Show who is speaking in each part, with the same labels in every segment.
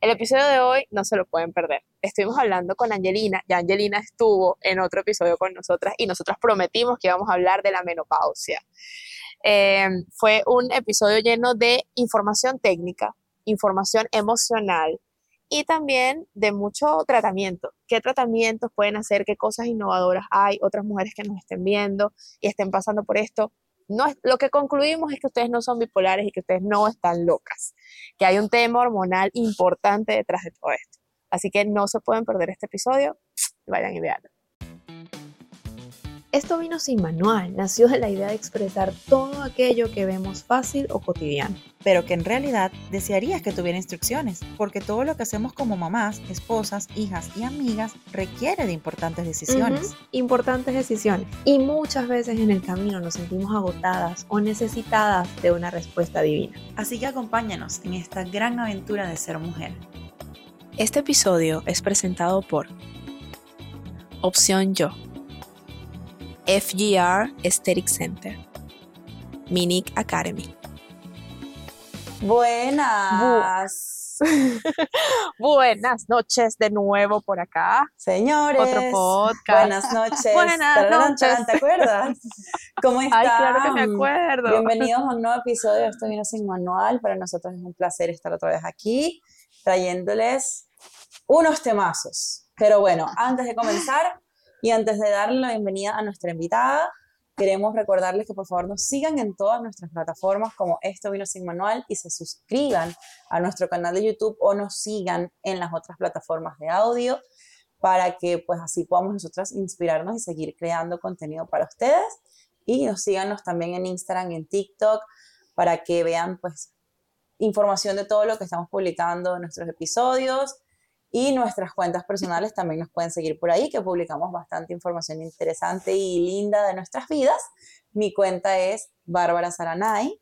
Speaker 1: El episodio de hoy no se lo pueden perder. Estuvimos hablando con Angelina, ya Angelina estuvo en otro episodio con nosotras y nosotras prometimos que íbamos a hablar de la menopausia. Eh, fue un episodio lleno de información técnica, información emocional y también de mucho tratamiento. ¿Qué tratamientos pueden hacer? ¿Qué cosas innovadoras hay? Otras mujeres que nos estén viendo y estén pasando por esto. No es, lo que concluimos es que ustedes no son bipolares y que ustedes no están locas, que hay un tema hormonal importante detrás de todo esto. Así que no se pueden perder este episodio, vayan y veanlo. Esto vino sin manual, nació de la idea de expresar todo aquello que vemos fácil o cotidiano.
Speaker 2: Pero que en realidad desearías que tuviera instrucciones, porque todo lo que hacemos como mamás, esposas, hijas y amigas requiere de importantes decisiones.
Speaker 1: Importantes decisiones. Y muchas veces en el camino nos sentimos agotadas o necesitadas de una respuesta divina.
Speaker 2: Así que acompáñanos en esta gran aventura de ser mujer.
Speaker 1: Este episodio es presentado por Opción Yo FGR Aesthetic Center, Minic Academy.
Speaker 2: Buenas.
Speaker 1: Buenas noches de nuevo por acá.
Speaker 2: Señores.
Speaker 1: Otro podcast.
Speaker 2: Buenas noches.
Speaker 1: Buenas noches.
Speaker 2: ¿Te acuerdas? ¿Cómo están?
Speaker 1: Ay, claro que me acuerdo.
Speaker 2: Bienvenidos a un nuevo episodio de Esto vino sin manual. Para nosotros es un placer estar otra vez aquí trayéndoles unos temazos. Pero bueno, antes de comenzar, y antes de darle la bienvenida a nuestra invitada, queremos recordarles que por favor nos sigan en todas nuestras plataformas como Esto Vino Sin Manual y se suscriban a nuestro canal de YouTube o nos sigan en las otras plataformas de audio para que pues así podamos nosotras inspirarnos y seguir creando contenido para ustedes. Y nos síganos también en Instagram y en TikTok para que vean pues información de todo lo que estamos publicando en nuestros episodios y nuestras cuentas personales también nos pueden seguir por ahí, que publicamos bastante información interesante y linda de nuestras vidas. Mi cuenta es Bárbara Saranay.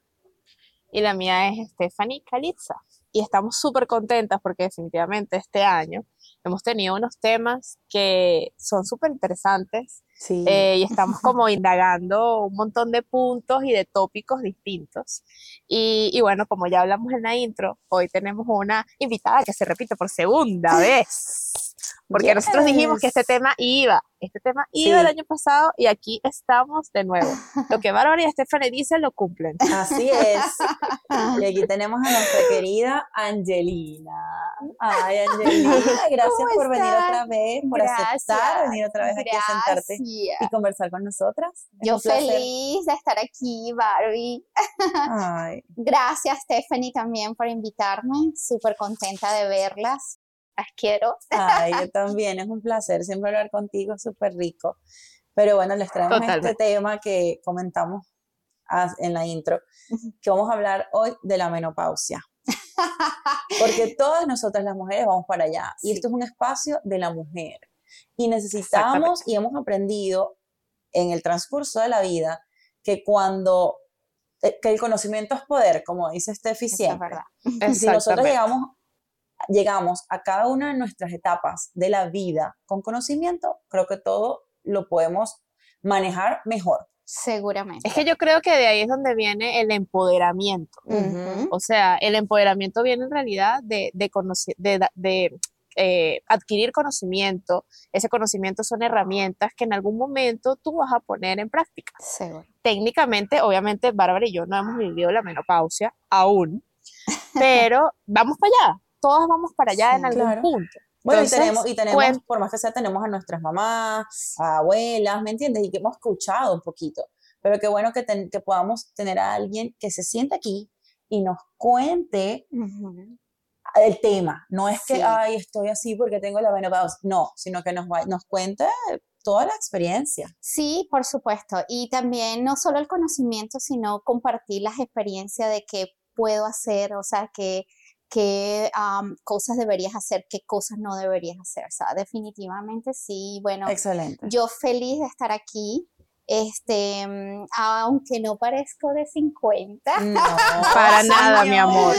Speaker 1: Y la mía es Stephanie Calitza. Y estamos súper contentas porque definitivamente este año hemos tenido unos temas que son súper interesantes eh, y estamos como indagando un montón de puntos y de tópicos distintos. Y, y, bueno, como ya hablamos en la intro, hoy tenemos una invitada que se repite por segunda vez. Porque nosotros dijimos que este tema iba, este tema iba el año pasado y aquí estamos de nuevo. Lo que Bárbara y Stephanie dicen lo cumplen.
Speaker 2: Así es. Y aquí tenemos a nuestra querida Angelina. Ay, Angelina, gracias por venir otra vez, por aceptar venir otra vez aquí a sentarte y conversar con nosotras.
Speaker 3: Yo feliz de estar aquí, Barbie. Ay. Gracias, Stephanie, también por invitarme. Súper contenta de verlas las quiero.
Speaker 2: Ay, yo también, es un placer siempre hablar contigo, súper rico. Pero bueno, les traemos este tema que comentamos en la intro, que vamos a hablar hoy de la menopausia. Porque todas nosotras las mujeres vamos para allá y esto es un espacio de la mujer. Y necesitamos y hemos aprendido en el transcurso de la vida que cuando eh, que el conocimiento es poder, como dice este siempre. Si nosotros llegamos llegamos a cada una de nuestras etapas de la vida con conocimiento, creo que todo lo podemos manejar mejor.
Speaker 3: Seguramente.
Speaker 1: Es que yo creo que de ahí es donde viene el empoderamiento. O sea, el empoderamiento viene en realidad de, de, eh, adquirir conocimiento. Ese conocimiento son herramientas que en algún momento tú vas a poner en práctica. Técnicamente, obviamente, Bárbara y yo no hemos vivido la menopausia aún, pero vamos para allá todas vamos para allá en algún punto.
Speaker 2: Bueno, y tenemos, y tenemos por más que sea, tenemos a nuestras mamás, a abuelas, ¿me entiendes? Y que hemos escuchado un poquito. Pero qué bueno que, que podamos tener a alguien que se siente aquí y nos cuente el tema. No es que, ay, estoy así porque tengo la menopausia. No, sino que nos, nos cuente toda la experiencia.
Speaker 3: Sí, por supuesto. Y también no solo el conocimiento, sino compartir las experiencias de qué puedo hacer, o sea, que qué cosas deberías hacer, qué cosas no deberías hacer. O sea, definitivamente sí. Bueno,
Speaker 2: Excelente.
Speaker 3: yo feliz de estar aquí. Este, aunque no parezco de 50.
Speaker 1: No, para nada, mi amor.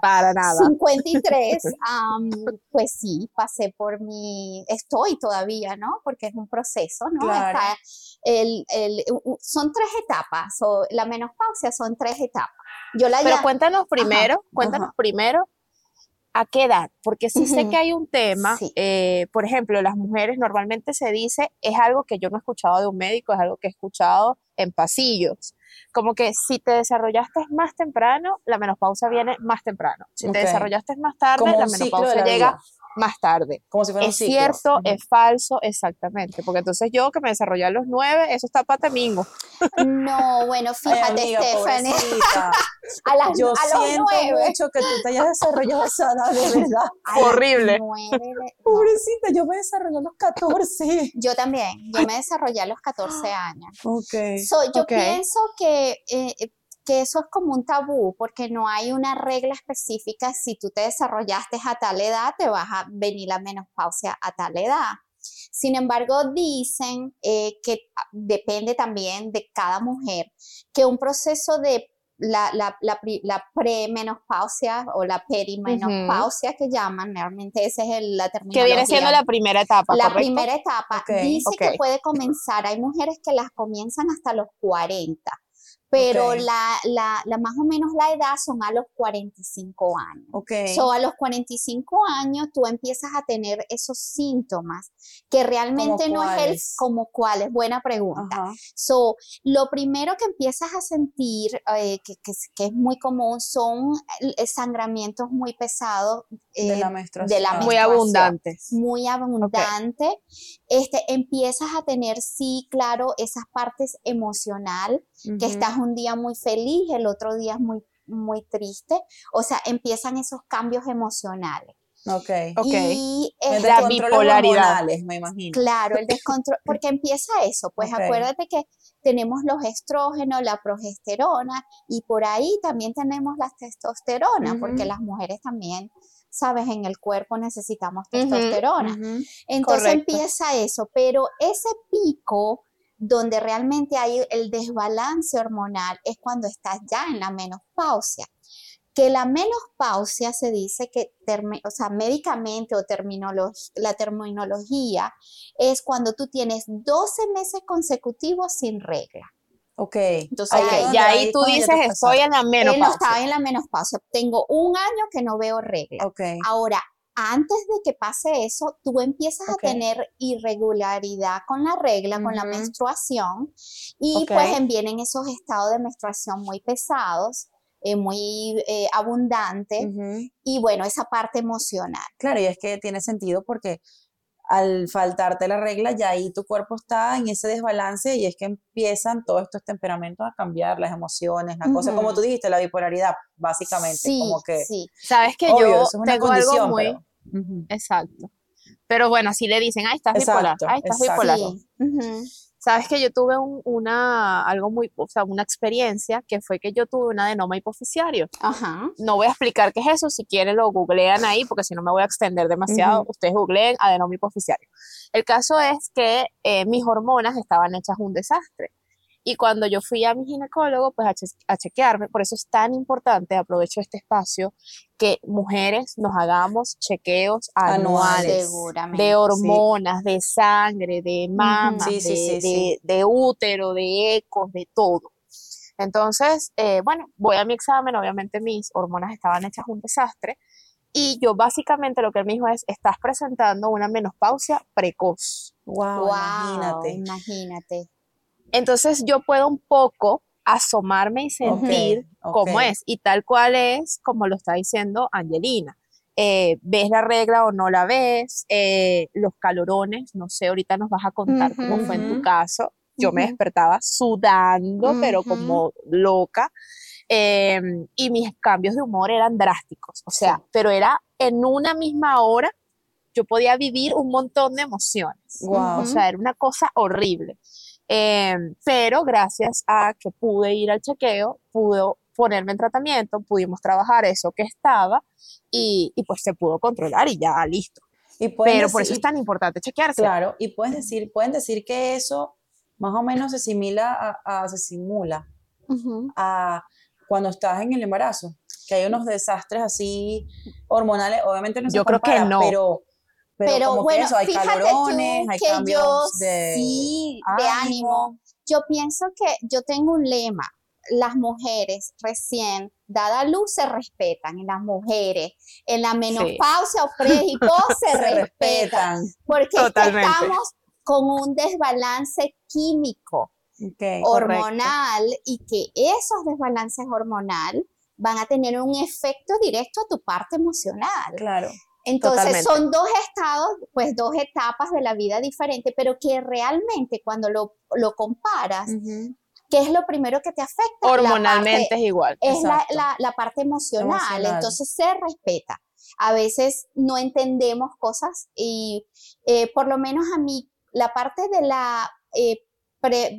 Speaker 1: Para nada.
Speaker 3: 53. pues sí, pasé por mi, estoy todavía, ¿no? Porque es un proceso, ¿no? Está el, el, son tres etapas, o la menopausia son tres etapas.
Speaker 1: Pero cuéntanos primero, cuéntanos primero ¿A qué edad? Porque sí sé
Speaker 3: Ujú.
Speaker 1: que hay un tema,
Speaker 3: Sí.
Speaker 1: eh, por ejemplo, las mujeres normalmente se dice, es algo que yo no he escuchado de un médico, es algo que he escuchado en pasillos, como que si te desarrollaste más temprano, la menopausia viene más temprano. Si te desarrollaste más tarde,
Speaker 2: Como
Speaker 1: la
Speaker 2: la
Speaker 1: llega
Speaker 2: vida.
Speaker 1: Más tarde.
Speaker 2: Como si fuera un
Speaker 1: ¿Es
Speaker 2: ciclo.
Speaker 1: cierto? ¿Es falso? Exactamente. Porque entonces yo que me desarrollé a los nueve, eso está para mingo.
Speaker 3: No, bueno,
Speaker 2: Ay,
Speaker 3: fíjate,
Speaker 2: amiga,
Speaker 3: Stephanie, a, las,
Speaker 2: Yo
Speaker 3: a los
Speaker 2: siento
Speaker 3: nueve.
Speaker 2: mucho que tú te hayas desarrollado a esa edad, de verdad.
Speaker 3: Ay,
Speaker 1: Horrible.
Speaker 3: nueve no.
Speaker 2: Pobrecita, yo me desarrollé a los 14.
Speaker 3: Yo también, yo me desarrollé a los 14 años.
Speaker 2: Ok.
Speaker 3: So, yo pienso que, eh, que eso es como un tabú, porque no hay una regla específica. Si tú te desarrollaste a tal edad, te vas a venir la menopausia a tal edad. Sin embargo, dicen eh, que depende también de cada mujer, que un proceso de la, la, la, la premenopausia o la perimenopausia que llaman, realmente esa es el- la terminología.
Speaker 1: Que viene siendo la primera etapa,
Speaker 3: La
Speaker 1: ¿correcto?
Speaker 3: primera etapa
Speaker 2: Ok,
Speaker 3: dice
Speaker 1: ok.
Speaker 3: que puede comenzar, hay mujeres que las comienzan hasta los 40, pero
Speaker 2: Ok.
Speaker 3: la, la, la más o menos la edad son a los 45 años.
Speaker 2: Ok.
Speaker 3: So, a los 45 años tú empiezas a tener esos síntomas que realmente no es el
Speaker 2: cuáles?
Speaker 3: como cuáles, buena pregunta.
Speaker 2: Ajá.
Speaker 3: So, lo primero que empiezas a sentir, eh, que, que es- que es muy común, son eh, sangramientos muy pesados.
Speaker 2: De
Speaker 3: eh,
Speaker 2: la menstruación.
Speaker 3: la
Speaker 1: Muy abundantes.
Speaker 3: muy abundante, este, empiezas a tener, sí, claro, esas partes emocional, que estás un día muy feliz, el otro día es muy, muy triste, o sea, empiezan esos cambios emocionales.
Speaker 2: Ok.
Speaker 1: Ok.
Speaker 3: Y
Speaker 2: El
Speaker 1: La bipolaridad.
Speaker 2: me imagino.
Speaker 3: Claro, el descontrol, porque empieza eso, pues acuérdate que tenemos los estrógenos, la progesterona y por ahí también tenemos la testosterona, porque las mujeres también, sabes, en el cuerpo necesitamos testosterona. Entonces
Speaker 1: Correcto.
Speaker 3: empieza eso, pero ese pico donde realmente hay el desbalance hormonal es cuando estás ya en la menopausia. Que la menopausia se dice que, o sea, médicamente o terminolo- la terminología es cuando tú tienes 12 meses consecutivos sin regla.
Speaker 2: Ok.
Speaker 3: Entonces,
Speaker 2: Ahí
Speaker 3: Ok,
Speaker 2: es
Speaker 1: Y
Speaker 2: donde-
Speaker 1: ahí tú
Speaker 2: ya
Speaker 1: dices, estoy en la
Speaker 3: Él no
Speaker 1: menopausia.
Speaker 3: estaba en la menopausia. Tengo un año que no veo regla.
Speaker 2: Ok.
Speaker 3: Ahora, antes de que pase eso, tú empiezas a tener irregularidad con la regla, con la menstruación, y pues vienen esos estados de menstruación muy pesados, eh, muy eh, abundantes,
Speaker 2: Ujú.
Speaker 3: y bueno, esa parte emocional.
Speaker 2: Claro, y es que tiene sentido porque al faltarte la regla, ya ahí tu cuerpo está en ese desbalance y es que empiezan todos estos temperamentos a cambiar, las emociones, la cosa, como tú dijiste, la bipolaridad, básicamente,
Speaker 3: Sí,
Speaker 2: como que,
Speaker 3: sí.
Speaker 1: Sabes que
Speaker 2: obvio,
Speaker 1: yo
Speaker 2: es una
Speaker 1: tengo algo
Speaker 2: condición,
Speaker 1: muy...
Speaker 2: pero-
Speaker 1: Exacto. Pero bueno, así le dicen, ay, estás bipolar, ay, estás
Speaker 2: exacto.
Speaker 1: bipolar.
Speaker 3: Sí.
Speaker 1: Sabes que yo tuve un- una, algo muy, o sea, una experiencia que fue que yo tuve un adenoma hipoficiario.
Speaker 3: Ajá.
Speaker 1: No voy a explicar qué es eso, si quieren lo googlean ahí, porque si no me voy a extender demasiado. Ustedes googleen adenoma hipoficiario. El caso es que eh, mis hormonas estaban hechas un desastre. Y cuando yo fui a mi ginecólogo, pues a, che- a chequearme, por eso es tan importante, aprovecho este espacio, que mujeres nos hagamos chequeos
Speaker 2: Anuales.
Speaker 1: de hormonas, de sangre, de mama,
Speaker 2: Sí, sí,
Speaker 1: de,
Speaker 2: sí,
Speaker 1: de-
Speaker 2: sí.
Speaker 1: de útero, de ecos, de todo. Entonces, eh, bueno, voy a mi examen, obviamente mis hormonas estaban hechas un desastre y yo básicamente lo que él me dijo es, estás presentando una menopausia precoz.
Speaker 2: Wow,
Speaker 3: Wow,
Speaker 2: imagínate.
Speaker 3: imagínate.
Speaker 1: Entonces yo puedo un poco asomarme y sentir cómo es y tal cual es como lo está diciendo Angelina. Eh, ¿Ves la regla o no la ves? Eh, los calorones, no sé, ahorita nos vas a contar cómo fue en tu caso. Yo me
Speaker 3: Ujú.
Speaker 1: despertaba sudando, pero como loca. Eh, y mis cambios de humor eran drásticos, o sea, pero era en una misma hora, yo podía vivir un montón de emociones.
Speaker 2: Wow.
Speaker 1: O sea, era una cosa horrible. Eh, pero gracias a que pude ir al chequeo, pude ponerme en tratamiento, pudimos trabajar eso que estaba y, y pues se pudo controlar y ya listo.
Speaker 2: Y
Speaker 1: Pero por eso
Speaker 2: decir-
Speaker 1: es tan importante chequearse.
Speaker 2: Claro, y puedes decir, pueden decir que eso más o menos se simila a, a- se simula
Speaker 3: Ujú.
Speaker 2: a cuando estás en el embarazo, que hay unos desastres así hormonales, obviamente no se
Speaker 1: Yo creo que
Speaker 2: compara,
Speaker 1: no.
Speaker 2: pero, pero,
Speaker 3: Pero,
Speaker 2: como que
Speaker 3: bueno,
Speaker 2: eso, hay
Speaker 3: fíjate
Speaker 2: calorones,
Speaker 3: tú
Speaker 2: hay
Speaker 3: que yo
Speaker 2: de
Speaker 3: sí, de ánimo. Yo pienso que yo tengo un lema. Las mujeres recién dada luz se respetan en las mujeres, en la menopausia o pre y post se, respetan, porque estamos con un desbalance químico hormonal y que esos desbalances hormonal van a tener un efecto directo a tu parte emocional.
Speaker 2: Claro.
Speaker 3: Entonces son dos estados, pues dos etapas de la vida diferentes, pero que realmente cuando lo, lo comparas, ¿qué es lo primero que te afecta?
Speaker 1: Hormonalmente es igual.
Speaker 3: Es la, la, parte emocional, entonces se respeta. A veces no entendemos cosas y eh, por lo menos a mí la parte de la, eh,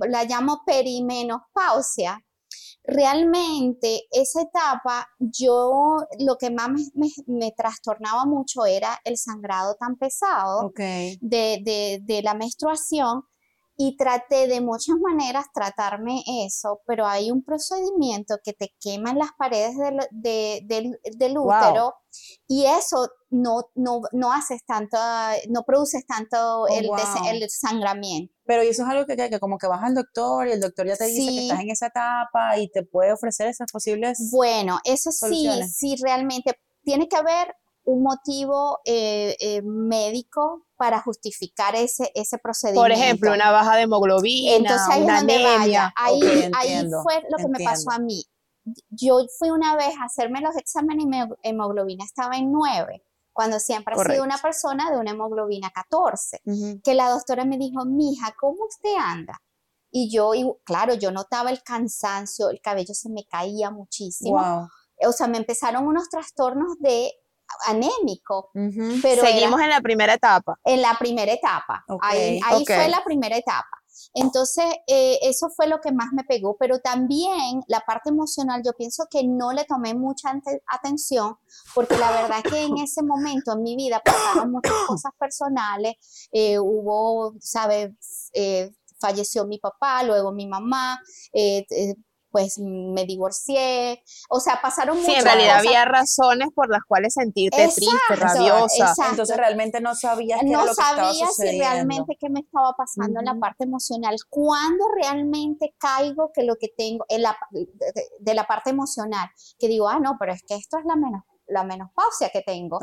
Speaker 3: la llamo perimenopausia, realmente esa etapa yo lo que más me, trastornaba mucho era el sangrado tan pesado de, de, la menstruación y traté de muchas maneras tratarme eso, pero hay un procedimiento que te quema en las paredes del, del útero y eso no, no, no haces tanto, no produces tanto oh, el, el, sangramiento.
Speaker 2: Pero eso es algo que, que, como que vas al doctor y el doctor ya te dice que estás en esa etapa y te puede ofrecer esas posibles
Speaker 3: Bueno, eso sí, sí, realmente tiene que haber un motivo eh, eh, médico para justificar ese, ese procedimiento.
Speaker 1: Por ejemplo, una baja de hemoglobina, Entonces, ahí una anemia.
Speaker 3: Ahí, ahí fue lo que me pasó a mí. Yo fui una vez a hacerme los exámenes y mi hemoglobina estaba en 9 cuando siempre he sido una persona de una hemoglobina 14, que la doctora me dijo, mija, ¿cómo usted anda? Y yo, claro, yo notaba el cansancio, el cabello se me caía muchísimo. O sea, me empezaron unos trastornos de anémico. pero
Speaker 1: Seguimos en la primera etapa.
Speaker 3: En la primera etapa. ahí, fue la primera etapa. Entonces, eh, eso fue lo que más me pegó, pero también la parte emocional, yo pienso que no le tomé mucha atención, porque la verdad que en ese momento en mi vida pasaron muchas cosas personales, eh, hubo, ¿sabes? Eh, falleció mi papá, luego mi mamá, pues me divorcié, o sea, pasaron muchas
Speaker 1: Sí, en realidad había razones por las cuales sentirte triste, rabiosa.
Speaker 2: Entonces realmente no sabías qué
Speaker 3: no
Speaker 2: era lo que
Speaker 3: sabía
Speaker 2: si
Speaker 3: realmente qué me estaba pasando en la parte emocional. Cuando realmente caigo que lo que tengo en la, de, la parte emocional, que digo, ah, no, pero es que esto es la menos la menopausia que tengo,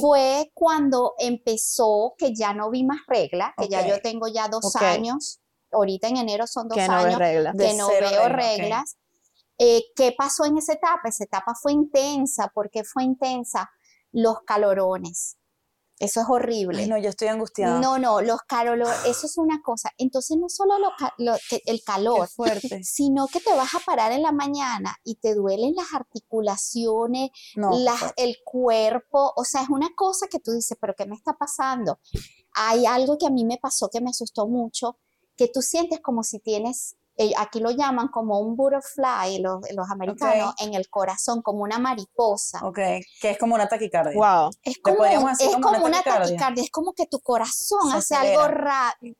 Speaker 3: fue cuando empezó que ya no vi más regla, que ya yo tengo ya dos años ahorita en enero son dos años que no veo reglas. Eh, ¿Qué pasó en esa etapa? Esa etapa fue intensa. ¿Por qué fue intensa? Los calorones. Eso es horrible.
Speaker 2: no, yo estoy angustiada.
Speaker 3: No, no, los calorones, eso es una cosa. Entonces, no solo el calor, fuerte. sino que te vas a parar en la mañana y te duelen las articulaciones, el cuerpo. O sea, es una cosa que tú dices, ¿pero qué me está pasando? Hay algo que a mí me pasó que me asustó mucho, que tú sientes como si tienes, eh, aquí lo llaman como un butterfly, los, los americanos, en el corazón, como una mariposa.
Speaker 2: Ok, que es como una taquicardia.
Speaker 1: Wow.
Speaker 3: Es como, es como, una, taquicardia? es como que tu corazón hace algo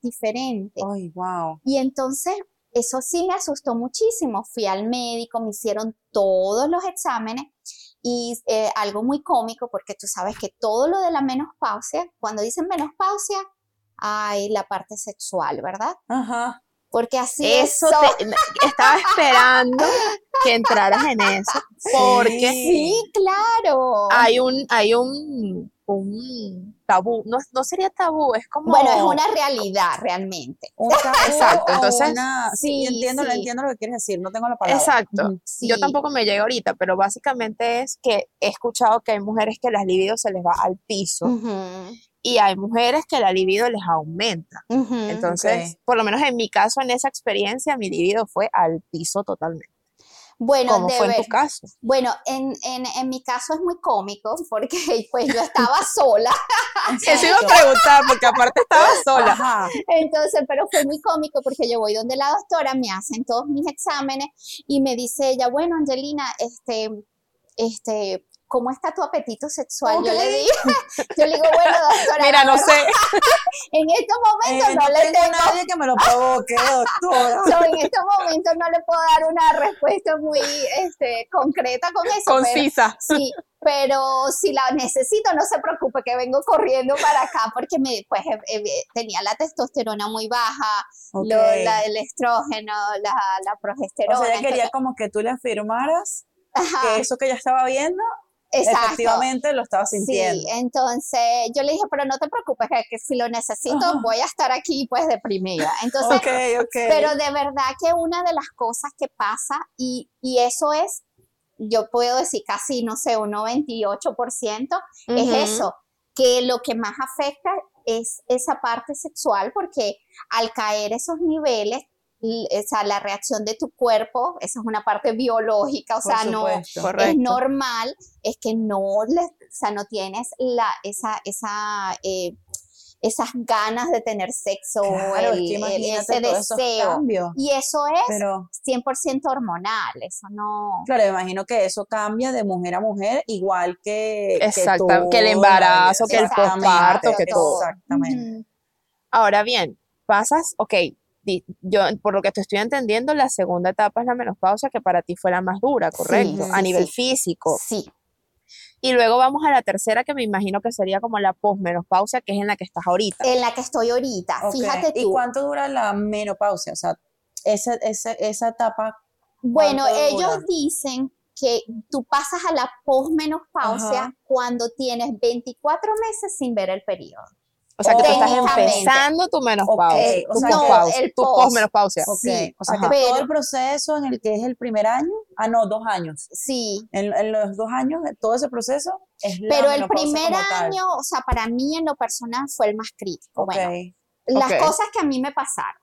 Speaker 3: diferente.
Speaker 2: Ay, wow.
Speaker 3: Y entonces, eso sí me asustó muchísimo. Fui al médico, me hicieron todos los exámenes y eh, algo muy cómico, porque tú sabes que todo lo de la menopausia, cuando dicen menopausia, hay la parte sexual, ¿verdad?
Speaker 2: Ajá.
Speaker 3: Porque así
Speaker 1: eso estaba esperando que entraras en eso porque
Speaker 3: sí, claro.
Speaker 1: Hay un hay un, un tabú, no, no, sería tabú, es como
Speaker 3: Bueno, es una realidad realmente.
Speaker 1: Exacto, entonces
Speaker 2: sí, entiendo, entiendo lo que quieres decir, no tengo la palabra.
Speaker 1: Exacto. Yo tampoco me llego ahorita, pero básicamente es que he escuchado que hay mujeres que las libido se les va al piso y hay mujeres que la libido les aumenta. Entonces, por lo menos en mi caso, en esa experiencia, mi libido fue al piso totalmente.
Speaker 3: Bueno,
Speaker 1: ¿Cómo fue en tu caso?
Speaker 3: Bueno, en, en, en, mi caso es muy cómico porque pues yo estaba sola.
Speaker 1: Eso iba a preguntar porque aparte estaba sola.
Speaker 3: Entonces, pero fue muy cómico porque yo voy donde la doctora, me hacen todos mis exámenes y me dice ella, bueno, Angelina, este, este, ¿cómo está tu apetito sexual? Yo le digo, yo le digo, bueno, doctora.
Speaker 1: Mira, no, sé.
Speaker 3: en estos momentos eh, no, le tengo,
Speaker 2: nadie que me lo provoque, doctora.
Speaker 3: en estos momentos no le puedo dar una respuesta muy este, concreta con eso.
Speaker 1: Concisa.
Speaker 3: sí, pero si la necesito, no se preocupe que vengo corriendo para acá porque me, pues, eh, eh, tenía la testosterona muy baja, el estrógeno, la, la progesterona.
Speaker 2: O sea, ella quería como que tú le afirmaras que eso que ella estaba viendo,
Speaker 3: Exacto.
Speaker 2: efectivamente lo estaba sintiendo.
Speaker 3: Sí, entonces yo le dije, pero no te preocupes, que, que si lo necesito
Speaker 2: Ajá.
Speaker 3: voy a estar aquí pues deprimida. Entonces,
Speaker 2: ok, ok.
Speaker 3: pero de verdad que una de las cosas que pasa, y, y eso es, yo puedo decir casi, no sé, un 98%, es
Speaker 1: Ujú.
Speaker 3: eso, que lo que más afecta es esa parte sexual, porque al caer esos niveles, o sea, la reacción de tu cuerpo, esa es una parte biológica, o
Speaker 2: Por
Speaker 3: sea, no.
Speaker 1: Correcto.
Speaker 3: es normal, es que no, le, o sea, no tienes la, esa, esa, eh, esas ganas de tener sexo,
Speaker 2: Claro, es
Speaker 3: el-
Speaker 2: que
Speaker 3: el-
Speaker 2: imagínate
Speaker 3: ese deseo. Y eso es
Speaker 2: Pero,
Speaker 3: 100% hormonal, eso no...
Speaker 2: claro, me imagino que eso cambia de mujer a mujer, igual que,
Speaker 1: Exacto, que el embarazo, que el posparto, que todo.
Speaker 2: Exactamente.
Speaker 1: Ahora bien, pasas, ok, yo por lo que te estoy entendiendo, la segunda etapa es la menopausia, que para ti fue la más dura, ¿correcto?
Speaker 3: sí,
Speaker 1: a nivel
Speaker 3: sí.
Speaker 1: físico.
Speaker 3: Sí,
Speaker 1: Y luego vamos a la tercera, que me imagino que sería como la posmenopausia, que es en la que estás ahorita.
Speaker 3: en la que estoy ahorita, fíjate
Speaker 2: ¿Y
Speaker 3: tú.
Speaker 2: cuánto dura la menopausia? O sea, esa, esa, esa etapa.
Speaker 3: Bueno,
Speaker 2: ¿Cuánto
Speaker 3: ellos
Speaker 2: dura?
Speaker 3: dicen que tú pasas a la posmenopausia cuando tienes 24 meses sin ver el periodo.
Speaker 1: O sea, que tú estás empezando tu menopausia.
Speaker 2: Ok, o
Speaker 1: tu
Speaker 2: sea que-
Speaker 1: posmenopausia,
Speaker 3: No, el
Speaker 1: tu
Speaker 3: post.
Speaker 1: posmenopausia.
Speaker 2: Ok,
Speaker 3: Sí,
Speaker 2: o sea
Speaker 1: ajá.
Speaker 2: que todo el proceso en el que es el primer año, ah, no, dos años.
Speaker 3: Sí,
Speaker 2: En, en los dos años, de todo ese proceso es la
Speaker 3: pero el primer año, o sea, para mí en lo personal fue el más crítico.
Speaker 2: Ok,
Speaker 3: Bueno, las cosas que a mí me pasaron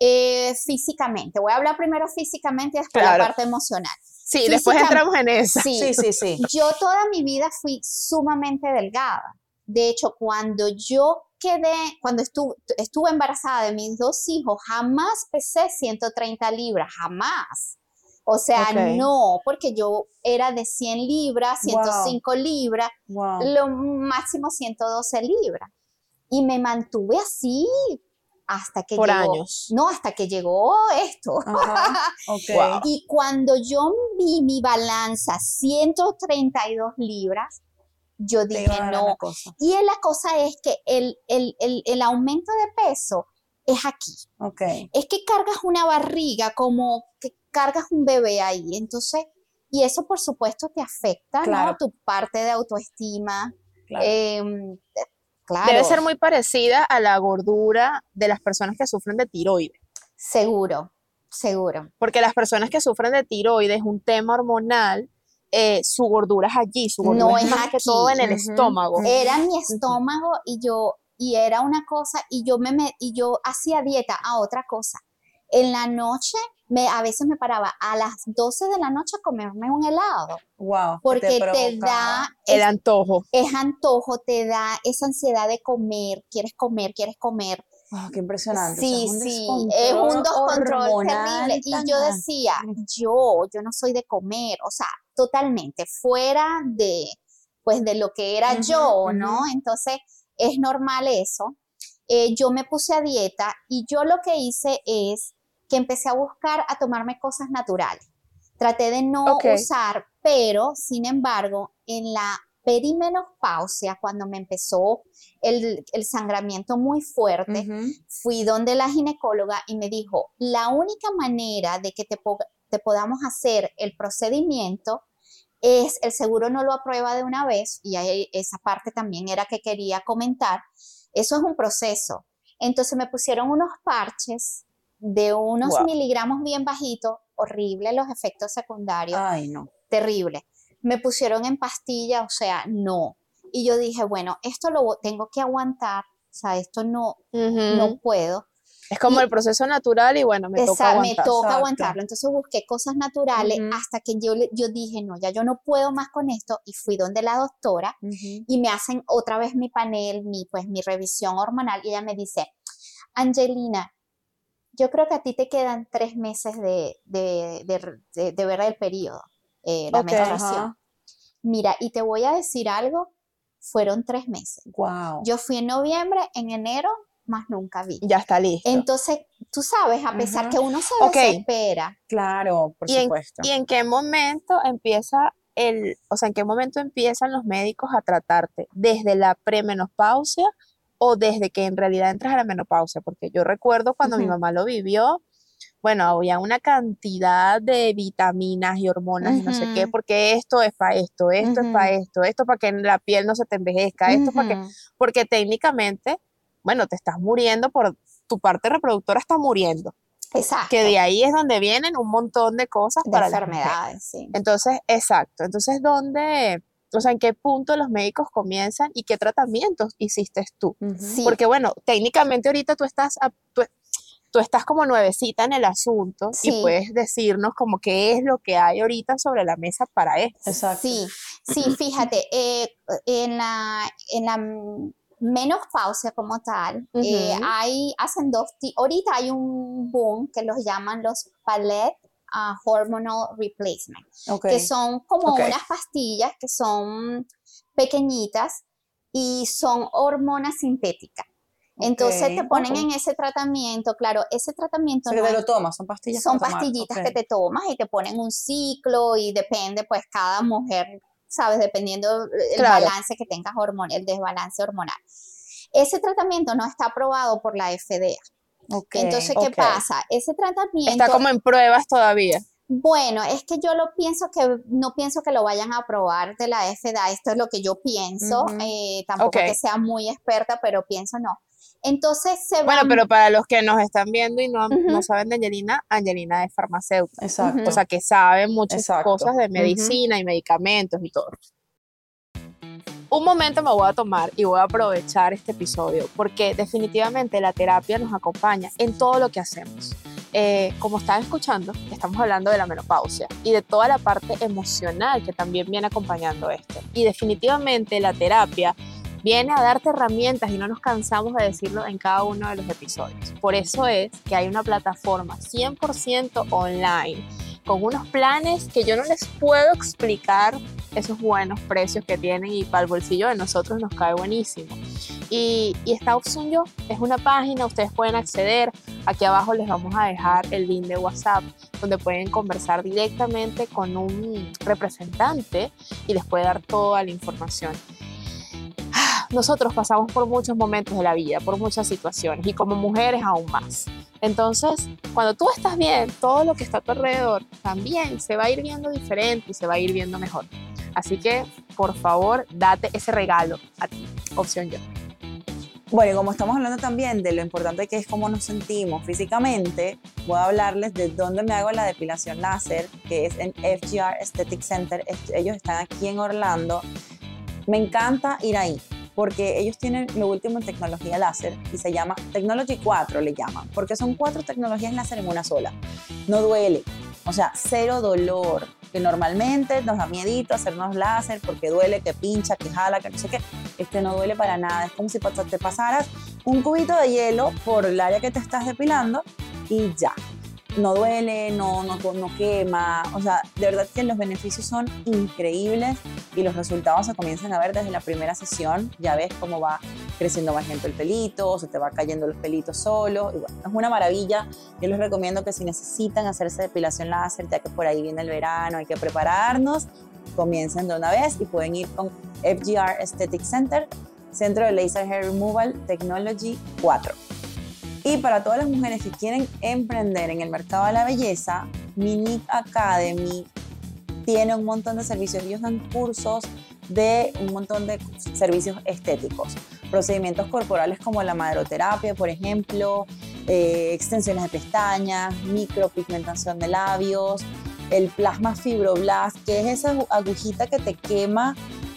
Speaker 3: eh, físicamente. Voy a hablar primero físicamente y después
Speaker 1: Claro.
Speaker 3: la parte emocional.
Speaker 1: Sí, después entramos en esa.
Speaker 3: Sí,
Speaker 2: sí, sí, sí.
Speaker 3: yo toda mi vida fui sumamente delgada. De hecho, cuando yo quedé, cuando estuve, estuve embarazada de mis dos hijos, jamás pesé 130 libras, jamás. O sea, no, porque yo era de 100 libras,
Speaker 2: Wow.
Speaker 3: 105 libras,
Speaker 2: Wow.
Speaker 3: lo máximo 112 libras. Y me mantuve así hasta que
Speaker 1: Por
Speaker 3: llegó.
Speaker 1: años.
Speaker 3: No, hasta que llegó esto.
Speaker 2: Ajá.
Speaker 1: Wow.
Speaker 3: Y cuando yo vi mi balanza 132 libras, yo dije no. Y la cosa es que el, el, el, el aumento de peso es aquí.
Speaker 2: Ok.
Speaker 3: Es que cargas una barriga como que cargas un bebé ahí. Entonces, y eso por supuesto te afecta,
Speaker 2: Claro.
Speaker 3: ¿no? Tu parte de autoestima.
Speaker 2: Claro.
Speaker 3: em, claro.
Speaker 1: Debe ser muy parecida a la gordura de las personas que sufren de tiroides.
Speaker 3: Seguro, seguro.
Speaker 1: Porque las personas que sufren de tiroides, un tema hormonal, eh, su gordura es allí, su gordura
Speaker 3: No
Speaker 1: es
Speaker 3: es
Speaker 1: más que
Speaker 3: aquí.
Speaker 1: todo en el
Speaker 2: Ujú.
Speaker 1: estómago.
Speaker 2: Ujú.
Speaker 3: Era mi estómago y yo, y era una cosa, y yo me, me- y yo hacía dieta a otra cosa. En la noche, me, a veces me paraba a las 12 de la noche a comerme un helado,
Speaker 2: Wow. que
Speaker 3: porque te,
Speaker 2: provocaba.
Speaker 3: da,
Speaker 1: El
Speaker 3: es,
Speaker 1: antojo.
Speaker 3: es antojo, te da esa ansiedad de comer, quieres comer, quieres comer.
Speaker 2: Wow, qué impresionante.
Speaker 3: Sí,
Speaker 2: o sea,
Speaker 3: sí, es un descontrol
Speaker 2: hormonal
Speaker 3: terrible. Y yo decía, yo, yo no soy de comer, o sea, totalmente fuera de, pues, de lo que era yo, ¿no? Entonces, es normal eso. Eh, yo me puse a dieta y yo lo que hice es que empecé a buscar a tomarme cosas naturales. Traté de no usar, pero, sin embargo, en la perimenopausia, cuando me empezó el, el sangramiento muy fuerte, fui donde la ginecóloga y me dijo, la única manera de que te, te podamos hacer el procedimiento es, el seguro no lo aprueba de una vez, y ahí esa parte también era que quería comentar, eso es un proceso. Entonces me pusieron unos parches de unos
Speaker 1: Wow.
Speaker 3: miligramos bien bajitos, horrible los efectos secundarios
Speaker 2: Ay, no.
Speaker 3: terrible. Me pusieron en pastilla, o sea, no. Y yo dije, bueno, esto lo tengo que aguantar, o sea, esto no, no puedo.
Speaker 1: Es como
Speaker 3: y-
Speaker 1: el proceso natural y bueno, me toca
Speaker 3: Esa- me
Speaker 1: aguantar.
Speaker 3: toca
Speaker 2: Exacto.
Speaker 3: aguantarlo. Entonces busqué cosas naturales
Speaker 2: Ujú.
Speaker 3: hasta que yo, yo dije, no, ya yo no puedo más con esto. Y fui donde la doctora
Speaker 2: Ujú.
Speaker 3: y me hacen otra vez mi panel, mi, pues, mi revisión hormonal. Y ella me dice, Angelina, yo creo que a ti te quedan tres meses de, de, de- de- de ver el periodo, eh, la
Speaker 1: Ok,
Speaker 3: menstruación.
Speaker 2: ajá.
Speaker 3: Mira, y te voy a decir algo, fueron tres meses.
Speaker 2: Wow.
Speaker 3: Yo fui en noviembre, en enero, más nunca vi.
Speaker 1: Ya está listo.
Speaker 3: Entonces, tú sabes, a pesar
Speaker 2: Ajá.
Speaker 3: que uno se
Speaker 1: Ok.
Speaker 3: desespera,
Speaker 2: Claro, por
Speaker 1: ¿Y en,
Speaker 2: supuesto.
Speaker 1: ¿Y en qué momento empieza el, o sea, en qué momento empiezan los médicos a tratarte? ¿Desde la premenopausia o desde que en realidad entras a la menopausia? Porque yo recuerdo cuando mi mamá lo vivió, bueno, había una cantidad de vitaminas y hormonas y no sé qué, porque esto es para esto, esto es para esto, esto para que la piel no se te envejezca, esto para que, porque técnicamente, bueno, te estás muriendo por, tu parte reproductora está muriendo,
Speaker 3: Exacto.
Speaker 1: que de ahí es donde vienen un montón de cosas
Speaker 3: de
Speaker 1: para
Speaker 3: enfermedades, sí.
Speaker 1: Entonces, exacto. Entonces, ¿dónde, o sea, en qué punto los médicos comienzan y qué tratamientos hiciste tú?
Speaker 3: Sí.
Speaker 1: Porque, bueno, técnicamente ahorita tú estás, a- tú, tú estás como nuevecita en el asunto y puedes decirnos como qué es lo que hay ahorita sobre la mesa para esto.
Speaker 2: Exacto.
Speaker 3: Sí, sí, fíjate, eh, en la, en la menopausia como tal, eh,
Speaker 1: Ujú.
Speaker 3: hay, hacen dos, ahorita hay un boom que los llaman los palette ah, hormonal replacement,
Speaker 2: Ok.
Speaker 3: que son como
Speaker 2: Ok.
Speaker 3: unas pastillas que son pequeñitas y son hormonas sintéticas. Entonces te
Speaker 2: Ok,
Speaker 3: ponen en ese tratamiento, claro, ese tratamiento
Speaker 2: que
Speaker 3: no
Speaker 2: te lo tomas, son pastillas
Speaker 3: son
Speaker 2: tomar,
Speaker 3: pastillitas que te tomas y te ponen un ciclo y depende pues cada mujer, sabes, dependiendo el
Speaker 1: Claro.
Speaker 3: balance que tengas hormonal, el desbalance hormonal. Ese tratamiento no está aprobado por la FDA. Entonces, ¿qué pasa? Ese tratamiento,
Speaker 1: Está como en pruebas todavía.
Speaker 3: bueno, es que yo lo pienso que, no pienso que lo vayan a aprobar de la FDA, esto es lo que yo pienso, eh, tampoco que sea muy experta, pero pienso no. Entonces se
Speaker 1: Bueno,
Speaker 3: van-
Speaker 1: pero para los que nos están viendo y no, no
Speaker 3: Ujú.
Speaker 1: saben de Angelina, Angelina es farmacéutica.
Speaker 2: Exacto.
Speaker 1: O sea, que sabe muchas
Speaker 2: Exacto.
Speaker 1: cosas de medicina y medicamentos y todo. Un momento me voy a tomar y voy a aprovechar este episodio porque definitivamente la terapia nos acompaña en todo lo que hacemos. Eh, como están escuchando, estamos hablando de la menopausia y de toda la parte emocional que también viene acompañando esto. Y definitivamente la terapia viene a darte herramientas y no nos cansamos de decirlo en cada uno de los episodios. Por eso es que hay una plataforma 100% online con unos planes que yo no les puedo explicar esos buenos precios que tienen y para el bolsillo de nosotros nos cae buenísimo. Y, y esta opción yo es una página, ustedes pueden acceder. Aquí abajo les vamos a dejar el link de WhatsApp donde pueden conversar directamente con un representante y les puede dar toda la información. Nosotros pasamos por muchos momentos de la vida, por muchas situaciones y como mujeres aún más. Entonces, cuando tú estás bien, todo lo que está a tu alrededor también se va a ir viendo diferente y se va a ir viendo mejor. Así que, por favor, date ese regalo a ti. Opción yo.
Speaker 2: Bueno, y como estamos hablando también de lo importante que es cómo nos sentimos físicamente, voy a hablarles de dónde me hago la depilación láser, que es en FGR Aesthetic Center. Ellos están aquí en Orlando. Me encanta ir ahí porque ellos tienen lo último en tecnología láser y se llama Technology 4, le llaman, porque son cuatro tecnologías láser en una sola. No duele, o sea, cero dolor, que normalmente nos da miedito hacernos láser porque duele, que pincha, que jala, que no sé qué. Este no duele para nada, es como si te pasaras un cubito de hielo por el área que te estás depilando y ya. No duele, no, no, no quema, o sea, de verdad que los beneficios son increíbles y los resultados se comienzan a ver desde la primera sesión. Ya ves cómo va creciendo más lento el pelito, se te va cayendo los pelitos bueno, es una maravilla. Yo les recomiendo que si necesitan hacerse depilación láser, ya que por ahí viene el verano, hay que prepararnos, comiencen de una vez y pueden ir con FGR Aesthetic Center, Centro de Laser Hair Removal Technology 4. Y para todas las mujeres que quieren emprender en el mercado de la belleza, Minic Academy tiene un montón de servicios. Ellos dan cursos de un montón de servicios estéticos. Procedimientos corporales como la maderoterapia, por ejemplo, eh, extensiones de pestañas, micropigmentación de labios, el plasma fibroblast, que es esa agu- agujita que te quema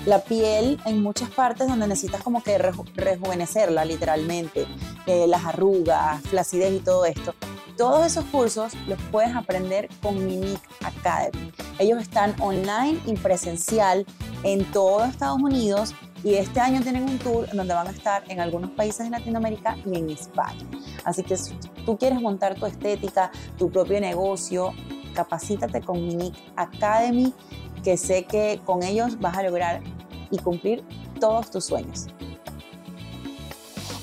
Speaker 2: la piel en muchas partes donde necesitas como que reju- rejuvenecerla literalmente, eh, las arrugas, flacidez y todo esto. Todos esos cursos los puedes aprender con Mimic Academy. Ellos están online y presencial en todo Estados Unidos y este año tienen un tour donde van a estar en algunos países de Latinoamérica y en España. Así que si tú quieres montar tu estética, tu propio negocio, capacítate con Mimic Academy, que sé que con ellos vas a lograr y cumplir todos tus sueños.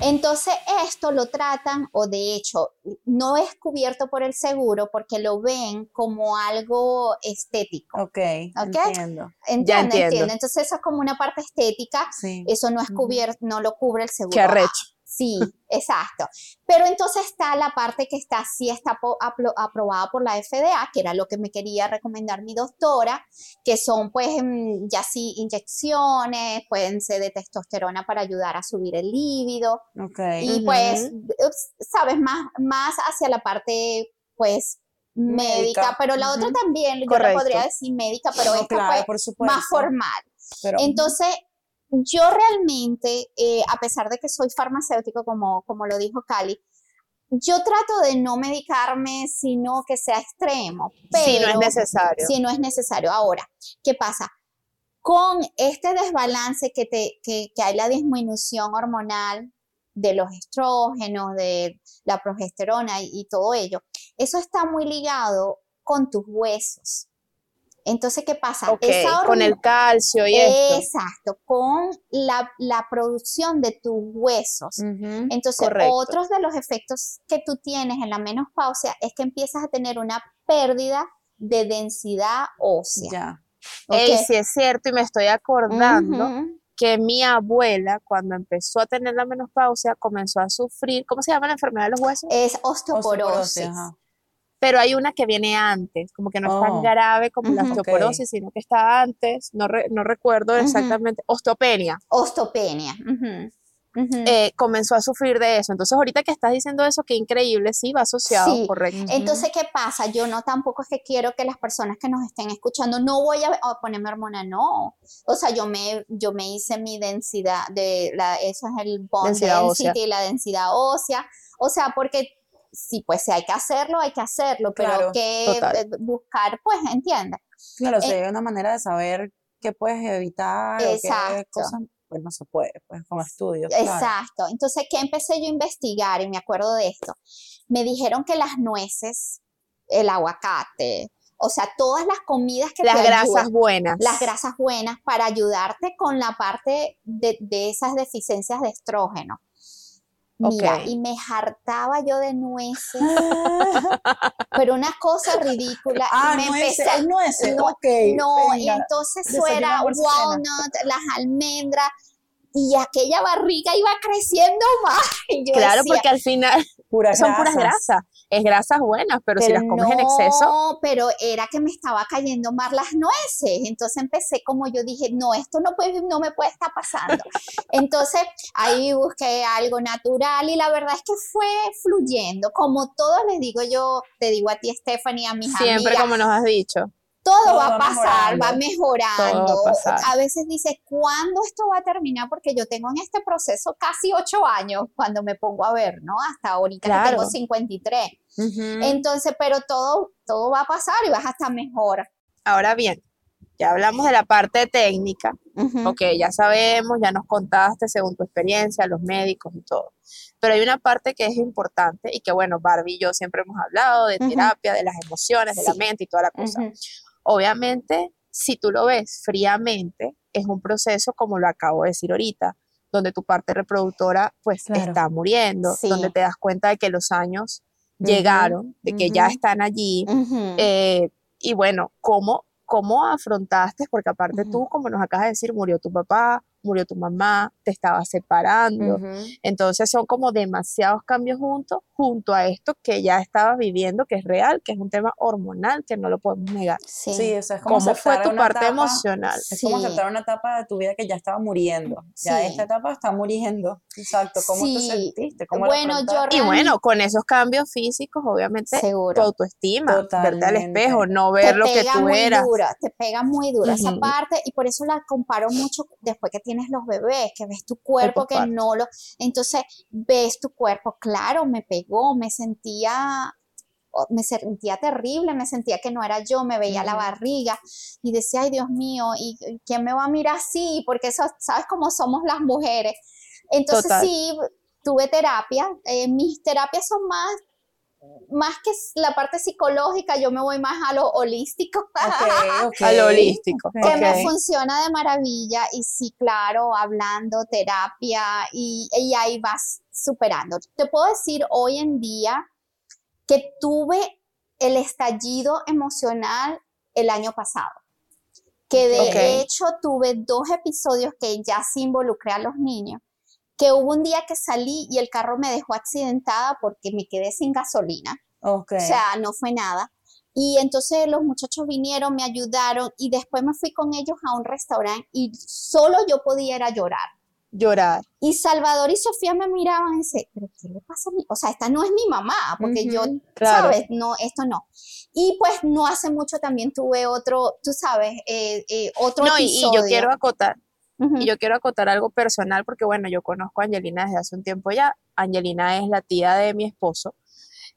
Speaker 3: Entonces esto lo tratan o de hecho no es cubierto por el seguro porque lo ven como algo estético.
Speaker 2: Ok,
Speaker 3: Ok.
Speaker 2: entiendo.
Speaker 3: ¿Entiendes?
Speaker 1: entiendo.
Speaker 3: Entiende. Entonces eso es como una parte estética,
Speaker 2: Sí.
Speaker 3: eso no es cubierto, no lo cubre el seguro.
Speaker 1: Qué arrecho.
Speaker 3: Sí, exacto. Pero entonces está la parte que está, sí está aprobada por la FDA, que era lo que me quería recomendar mi doctora, que son pues mm, ya sí inyecciones, pueden ser de testosterona para ayudar a subir el líbido. Y pues, sabes, más, más hacia la parte pues médica, pero la otra también, yo le podría decir médica, pero esta fue más formal. Entonces, yo realmente, eh, a pesar de que soy farmacéutico, como, como lo dijo Cali, yo trato de no medicarme sino que sea extremo. Pero,
Speaker 1: si no es necesario.
Speaker 3: Si no es necesario. Ahora, ¿qué pasa? Con este desbalance que, te, que, que hay la disminución hormonal de los estrógenos, de la progesterona y todo ello, eso está muy ligado con tus huesos. Entonces, ¿qué pasa?
Speaker 1: con el calcio y esto.
Speaker 3: Exacto, con la, producción de tus huesos. Entonces, otros de los efectos que tú tienes en la menopausia es que empiezas a tener una pérdida de densidad ósea.
Speaker 1: Ya. Okay. sí es cierto y me estoy acordando que mi abuela, cuando empezó a tener la menopausia, comenzó a sufrir, ¿cómo se llama la enfermedad de los huesos?
Speaker 3: Es osteoporosis
Speaker 1: pero hay una que viene antes, como que no es tan oh. grave como la osteoporosis, sino que está antes, no, no recuerdo exactamente, osteopenia.
Speaker 3: Osteopenia.
Speaker 1: Eh, comenzó a sufrir de eso. Entonces, ahorita que estás diciendo eso, qué increíble, sí, va asociado, correcto.
Speaker 3: Entonces, ¿qué pasa? Yo no tampoco es que quiero que las personas que nos estén escuchando, no voy a, ponerme hormona, no. O sea, yo me, yo me hice mi densidad, de la, eso es el bone density, la densidad ósea. O sea, porque sí, pues si hay que hacerlo, hay que hacerlo, pero que eh, buscar, pues, entiende.
Speaker 2: Claro, si hay una manera de saber qué puedes evitar exacto. qué cosas, pues no se puede, pues con estudios.
Speaker 3: Exacto. Entonces, ¿qué empecé yo a investigar? Y me acuerdo de esto. Me dijeron que las nueces, el aguacate, o sea, todas las comidas que
Speaker 1: las grasas buenas.
Speaker 3: Las grasas buenas para ayudarte con la parte de, de esas deficiencias de estrógeno. Mira, y me hartaba yo de nueces, pero una cosa ridícula.
Speaker 2: Ah,
Speaker 3: me
Speaker 2: nueces, nueces,
Speaker 3: no,
Speaker 2: ok.
Speaker 3: No, y entonces fuera walnut, las almendras, y aquella barriga iba creciendo más.
Speaker 1: claro, porque al final son puras grasas. Es grasas buenas, pero, si las comes en exceso. No,
Speaker 3: pero era que me estaba cayendo más las nueces. Entonces empecé como yo dije, no, esto no, puede, no me puede estar pasando. Entonces ahí busqué algo natural y la verdad es que fue fluyendo. Como todos les digo yo, te digo a ti, Stephanie, a mis
Speaker 1: Siempre como nos has dicho
Speaker 3: todo, va a pasar, va mejorando. A, veces dices, ¿cuándo esto va a terminar? Porque yo tengo en este proceso casi ocho años cuando me pongo a ver, ¿no? Hasta ahorita que tengo 53. Entonces, pero todo, todo va a pasar y vas a estar mejor.
Speaker 1: Ahora bien, ya hablamos de la parte técnica, ok, ya sabemos, ya nos contaste según tu experiencia, los médicos y todo. Pero hay una parte que es importante y que, bueno, Barbie y yo siempre hemos hablado de terapia, de las emociones, de la mente y toda la cosa. Obviamente, si tú lo ves fríamente, es un proceso como lo acabo de decir ahorita, donde tu parte reproductora pues está muriendo, donde te das cuenta de que los años llegaron, de que ya están allí. Eh, y bueno, ¿cómo, ¿cómo afrontaste? Porque aparte tú, como nos acabas de decir, murió tu papá, murió tu mamá, te estaba separando. Entonces son como demasiados cambios juntos, junto a esto que ya estabas viviendo, que es real, que es un tema hormonal, que no lo podemos negar.
Speaker 2: Sí, eso es como
Speaker 1: ¿Cómo fue tu parte emocional?
Speaker 2: Es como aceptar una etapa de tu vida que ya estaba muriendo. Ya esta etapa está muriendo. Exacto. ¿Cómo te sentiste?
Speaker 3: bueno, yo
Speaker 1: Y bueno, con esos cambios físicos, obviamente, tu autoestima, verte al espejo, no ver lo que tú eras.
Speaker 3: te pega muy duro esa parte y por eso la comparo mucho después que tienes tienes los bebés, que ves tu cuerpo, que no lo... Entonces, ves tu cuerpo, claro, me pegó, me sentía me sentía terrible, me sentía que no era yo, me veía la barriga y decía, ay Dios mío, ¿y quién me va a mirar así? Porque eso, sabes cómo somos las mujeres. Entonces sí, tuve terapia, eh, mis terapias son más más que la parte psicológica, yo me voy más a lo holístico.
Speaker 1: A lo holístico.
Speaker 3: Que me funciona de maravilla y sí, claro, hablando, terapia y, y ahí vas superando. Te puedo decir hoy en día que tuve el estallido emocional el año pasado. Que de hecho tuve dos episodios que ya se involucré a los niños que hubo un día que salí y el carro me dejó accidentada porque me quedé sin gasolina.
Speaker 2: Ok.
Speaker 3: O sea, no fue nada. Y entonces los muchachos vinieron, me ayudaron y después me fui con ellos a un restaurante y solo yo podía ir a llorar.
Speaker 1: Llorar.
Speaker 3: Y Salvador y Sofía me miraban y decían, pero ¿qué le pasa a mí? O sea, esta no es mi mamá, porque yo,
Speaker 1: claro.
Speaker 3: ¿sabes? No, esto no. Y pues no hace mucho también tuve otro, tú sabes, eh, eh, otro
Speaker 1: No, y, y yo quiero acotar, Y yo quiero acotar algo personal porque bueno, yo conozco a Angelina desde hace un tiempo ya. Angelina es la tía de mi esposo.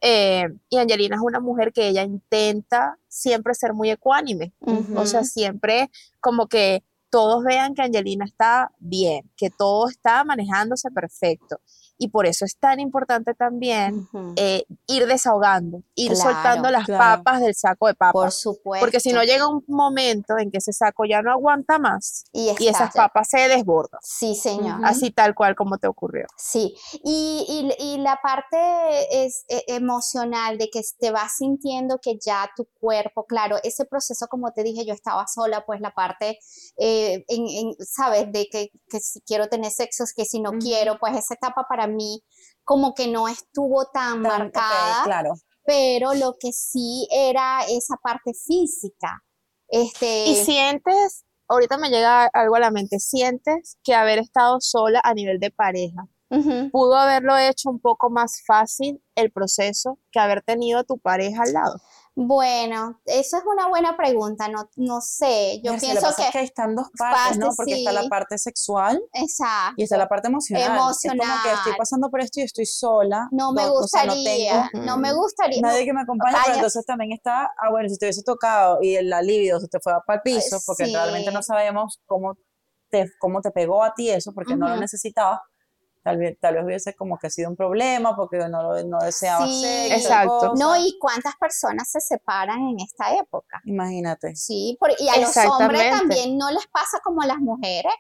Speaker 1: eh, y Angelina es una mujer que ella intenta siempre ser muy ecuánime. O sea, siempre como que todos vean que Angelina está bien, que todo está manejándose perfecto. Y por eso es tan importante también eh, ir desahogando, ir
Speaker 3: Claro,
Speaker 1: soltando las
Speaker 2: claro.
Speaker 1: papas del saco de
Speaker 3: Por
Speaker 1: papas.
Speaker 3: supuesto.
Speaker 1: Porque si no llega un momento en que ese saco ya no aguanta más
Speaker 3: y,
Speaker 1: y esas papas se desbordan,
Speaker 3: Sí, señor.
Speaker 1: Así tal cual como te ocurrió.
Speaker 3: Sí, y, y- y la parte es, e- emocional de que te vas sintiendo que ya tu cuerpo, claro, ese proceso, como te dije, yo estaba sola, pues la parte, eh, en, en, ¿sabes? De que, que si quiero tener sexo, que si no quiero, pues esa etapa para mí como que no estuvo tan, marcada,
Speaker 2: claro.
Speaker 3: pero lo que sí era esa parte física. Este,
Speaker 1: Y sientes, ahorita me llega algo a la mente, sientes que haber estado sola a nivel de pareja pudo haberlo hecho un poco más fácil el proceso que haber tenido a tu pareja al lado.
Speaker 3: Bueno, eso es una buena pregunta, no, no sé, yo
Speaker 2: Mira, si lo
Speaker 3: pienso
Speaker 2: pasa es
Speaker 3: que,
Speaker 2: que están dos partes, ¿no? Porque está la parte sexual
Speaker 3: exacto.
Speaker 2: y está la parte emocional. Es como que estoy
Speaker 3: Emocional.
Speaker 2: pasando por esto y estoy sola.
Speaker 3: No me
Speaker 2: no
Speaker 3: gustaría,
Speaker 2: tengo
Speaker 3: no, me gustaría.
Speaker 2: nadie que me acompañe, pero entonces también está, ah, bueno, si te hubiese tocado y el alivio se te fue para el piso, porque
Speaker 3: sí.
Speaker 2: realmente no sabemos cómo te, cómo te pegó a ti eso, porque no lo necesitabas. Tal vez, tal vez hubiese como que sido un problema porque no, lo- no deseaba
Speaker 3: Sí.
Speaker 2: sexo,
Speaker 1: Exacto.
Speaker 3: No, y cuántas personas se separan en esta época.
Speaker 2: Imagínate.
Speaker 3: Sí, por- y a los hombres también no les pasa como a las mujeres,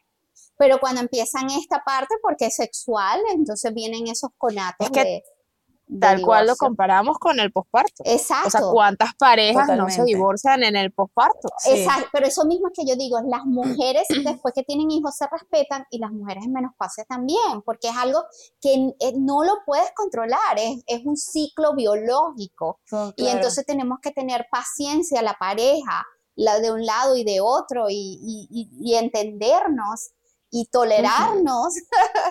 Speaker 3: pero cuando empiezan esta parte, porque es sexual, entonces vienen esos conatos
Speaker 1: Es que
Speaker 3: de, de
Speaker 1: Tal cual lo comparamos con el posparto.
Speaker 3: Exacto.
Speaker 1: O sea, ¿cuántas parejas no se divorcian en el posparto?
Speaker 2: Sí.
Speaker 3: Exacto, pero eso mismo es que yo digo, las mujeres después que tienen hijos se respetan y las mujeres en menopausia también, porque es algo que eh, no lo puedes controlar, es, es un ciclo biológico
Speaker 2: So,
Speaker 3: y entonces tenemos que tener paciencia, la pareja, la de un lado y de otro y, y- y- y entendernos y tolerarnos.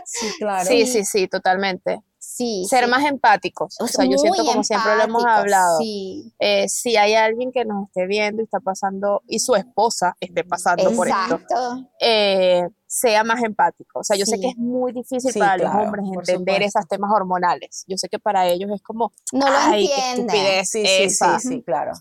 Speaker 2: Sí, claro.
Speaker 1: Sí, sí, sí, totalmente.
Speaker 3: Sí,
Speaker 1: Ser
Speaker 3: sí.
Speaker 1: más empáticos. O sea, yo siento
Speaker 3: Muy
Speaker 1: como siempre lo hemos hablado.
Speaker 3: Sí,
Speaker 1: eh, si hay alguien que nos esté viendo y está pasando, y su esposa esté pasando por esto,
Speaker 3: exacto.
Speaker 1: eh, sea más empático. O sea, yo sé
Speaker 3: Sí.
Speaker 1: que es muy difícil
Speaker 2: Sí,
Speaker 1: para los
Speaker 2: claro,
Speaker 1: hombres
Speaker 2: por
Speaker 1: entender esos temas hormonales. Yo sé que para ellos es como,
Speaker 3: No lo
Speaker 1: ay, qué
Speaker 3: entienden.
Speaker 1: estupidez
Speaker 2: Sí, sí,
Speaker 1: esa.
Speaker 2: sí, sí, claro.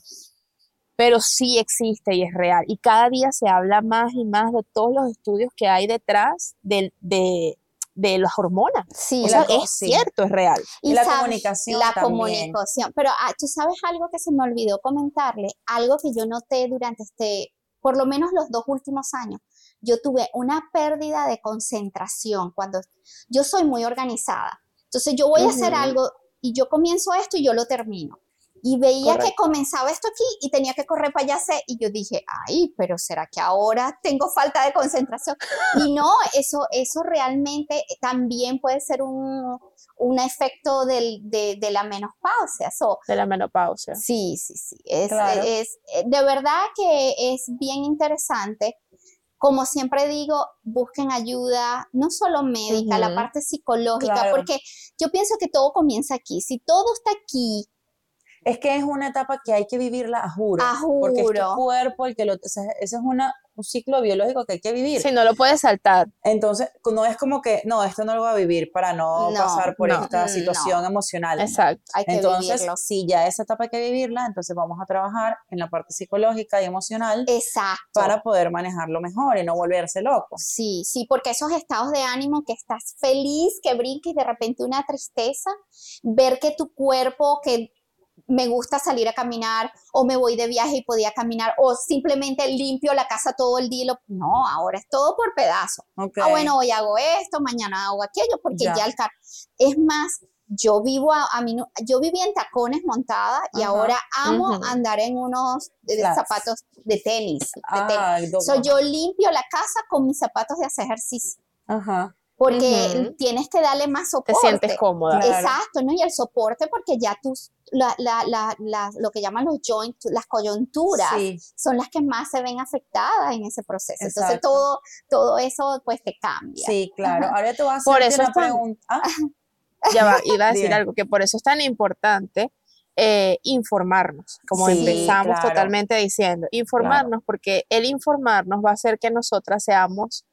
Speaker 1: Pero sí existe y es real. Y cada día se habla más y más de todos los estudios que hay detrás del- de, de las hormonas.
Speaker 3: Sí,
Speaker 1: O
Speaker 2: Y
Speaker 1: sea,
Speaker 2: la co-
Speaker 1: es
Speaker 2: sí.
Speaker 1: cierto, es real.
Speaker 2: Y la
Speaker 3: sabes,
Speaker 2: comunicación
Speaker 3: La
Speaker 2: también.
Speaker 3: comunicación. Pero ah, tú sabes algo que se me olvidó comentarle, algo que yo noté durante este, por lo menos los dos últimos años. Yo tuve una pérdida de concentración cuando yo soy muy organizada. Entonces yo voy a hacer algo y yo comienzo esto y yo lo termino. Y veía que
Speaker 1: Correcto.
Speaker 3: comenzaba esto aquí y tenía que correr para allá y yo dije, ay, pero ¿será que ahora tengo falta de concentración? Y no, eso, eso realmente también puede ser un, un efecto del- de, de la menopausia. So,
Speaker 1: De la menopausia.
Speaker 3: sí, sí, sí. Es,
Speaker 2: Claro.
Speaker 3: es, de verdad que es bien interesante. Como siempre digo, busquen ayuda, no solo médica, la
Speaker 1: Ujú.
Speaker 3: parte psicológica,
Speaker 2: Claro.
Speaker 3: porque yo pienso que todo comienza aquí. Si todo está aquí,
Speaker 2: Es que es una etapa que hay que vivirla a juro.
Speaker 3: A
Speaker 2: Porque es tu
Speaker 3: juro.
Speaker 2: cuerpo el que lo. o sea, ese es una, un ciclo biológico que hay que vivir.
Speaker 1: Si no lo puedes saltar.
Speaker 2: Entonces, no es como que, no, esto no lo voy a vivir para no,
Speaker 3: No,
Speaker 2: pasar por
Speaker 1: no,
Speaker 2: esta
Speaker 3: no.
Speaker 2: situación emocional.
Speaker 1: Exacto.
Speaker 3: hay que
Speaker 2: Entonces,
Speaker 3: vivirlo.
Speaker 2: si ya esa etapa hay que vivirla, entonces vamos a trabajar en la parte psicológica y emocional
Speaker 3: Exacto.
Speaker 2: para poder manejarlo mejor y no volverse loco.
Speaker 3: Sí, sí, porque esos estados de ánimo que estás feliz, que brinques y de repente una tristeza, ver que tu cuerpo, que me gusta salir a caminar o me voy de viaje y podía caminar o simplemente limpio la casa todo el día. lo- No, ahora es todo por pedazos.
Speaker 2: Ok.
Speaker 3: Ah, bueno, hoy hago esto, mañana hago aquello, porque
Speaker 2: Ya.
Speaker 3: ya, el carro. Es más, yo vivo a, a mí, yo vivía en tacones montada y
Speaker 2: Ajá.
Speaker 3: ahora amo
Speaker 1: Ujú.
Speaker 3: andar en unos
Speaker 2: Flats.
Speaker 3: zapatos de tenis. de tenis.
Speaker 2: Ah, do-
Speaker 3: So, yo limpio la casa con mis zapatos de hacer ejercicio.
Speaker 2: Ajá.
Speaker 3: Porque tienes que darle más
Speaker 1: Te
Speaker 3: soporte.
Speaker 1: sientes cómoda.
Speaker 3: Exacto, ¿no? Y el soporte porque ya tus, la, la, la, la- lo que llaman los joint, las coyunturas,
Speaker 2: Sí,
Speaker 3: son las que más se ven afectadas en ese proceso. Entonces todo, todo eso pues te cambia.
Speaker 2: sí, claro. Ahora te voy a hacer
Speaker 1: Por eso
Speaker 2: una
Speaker 1: tan-
Speaker 2: pregunta. Ah,
Speaker 1: Ya va, iba a decir algo, que por eso es tan importante eh, informarnos, como
Speaker 2: Sí,
Speaker 1: empezamos
Speaker 2: claro.
Speaker 1: totalmente diciendo, informarnos porque el informarnos va a hacer que nosotras seamos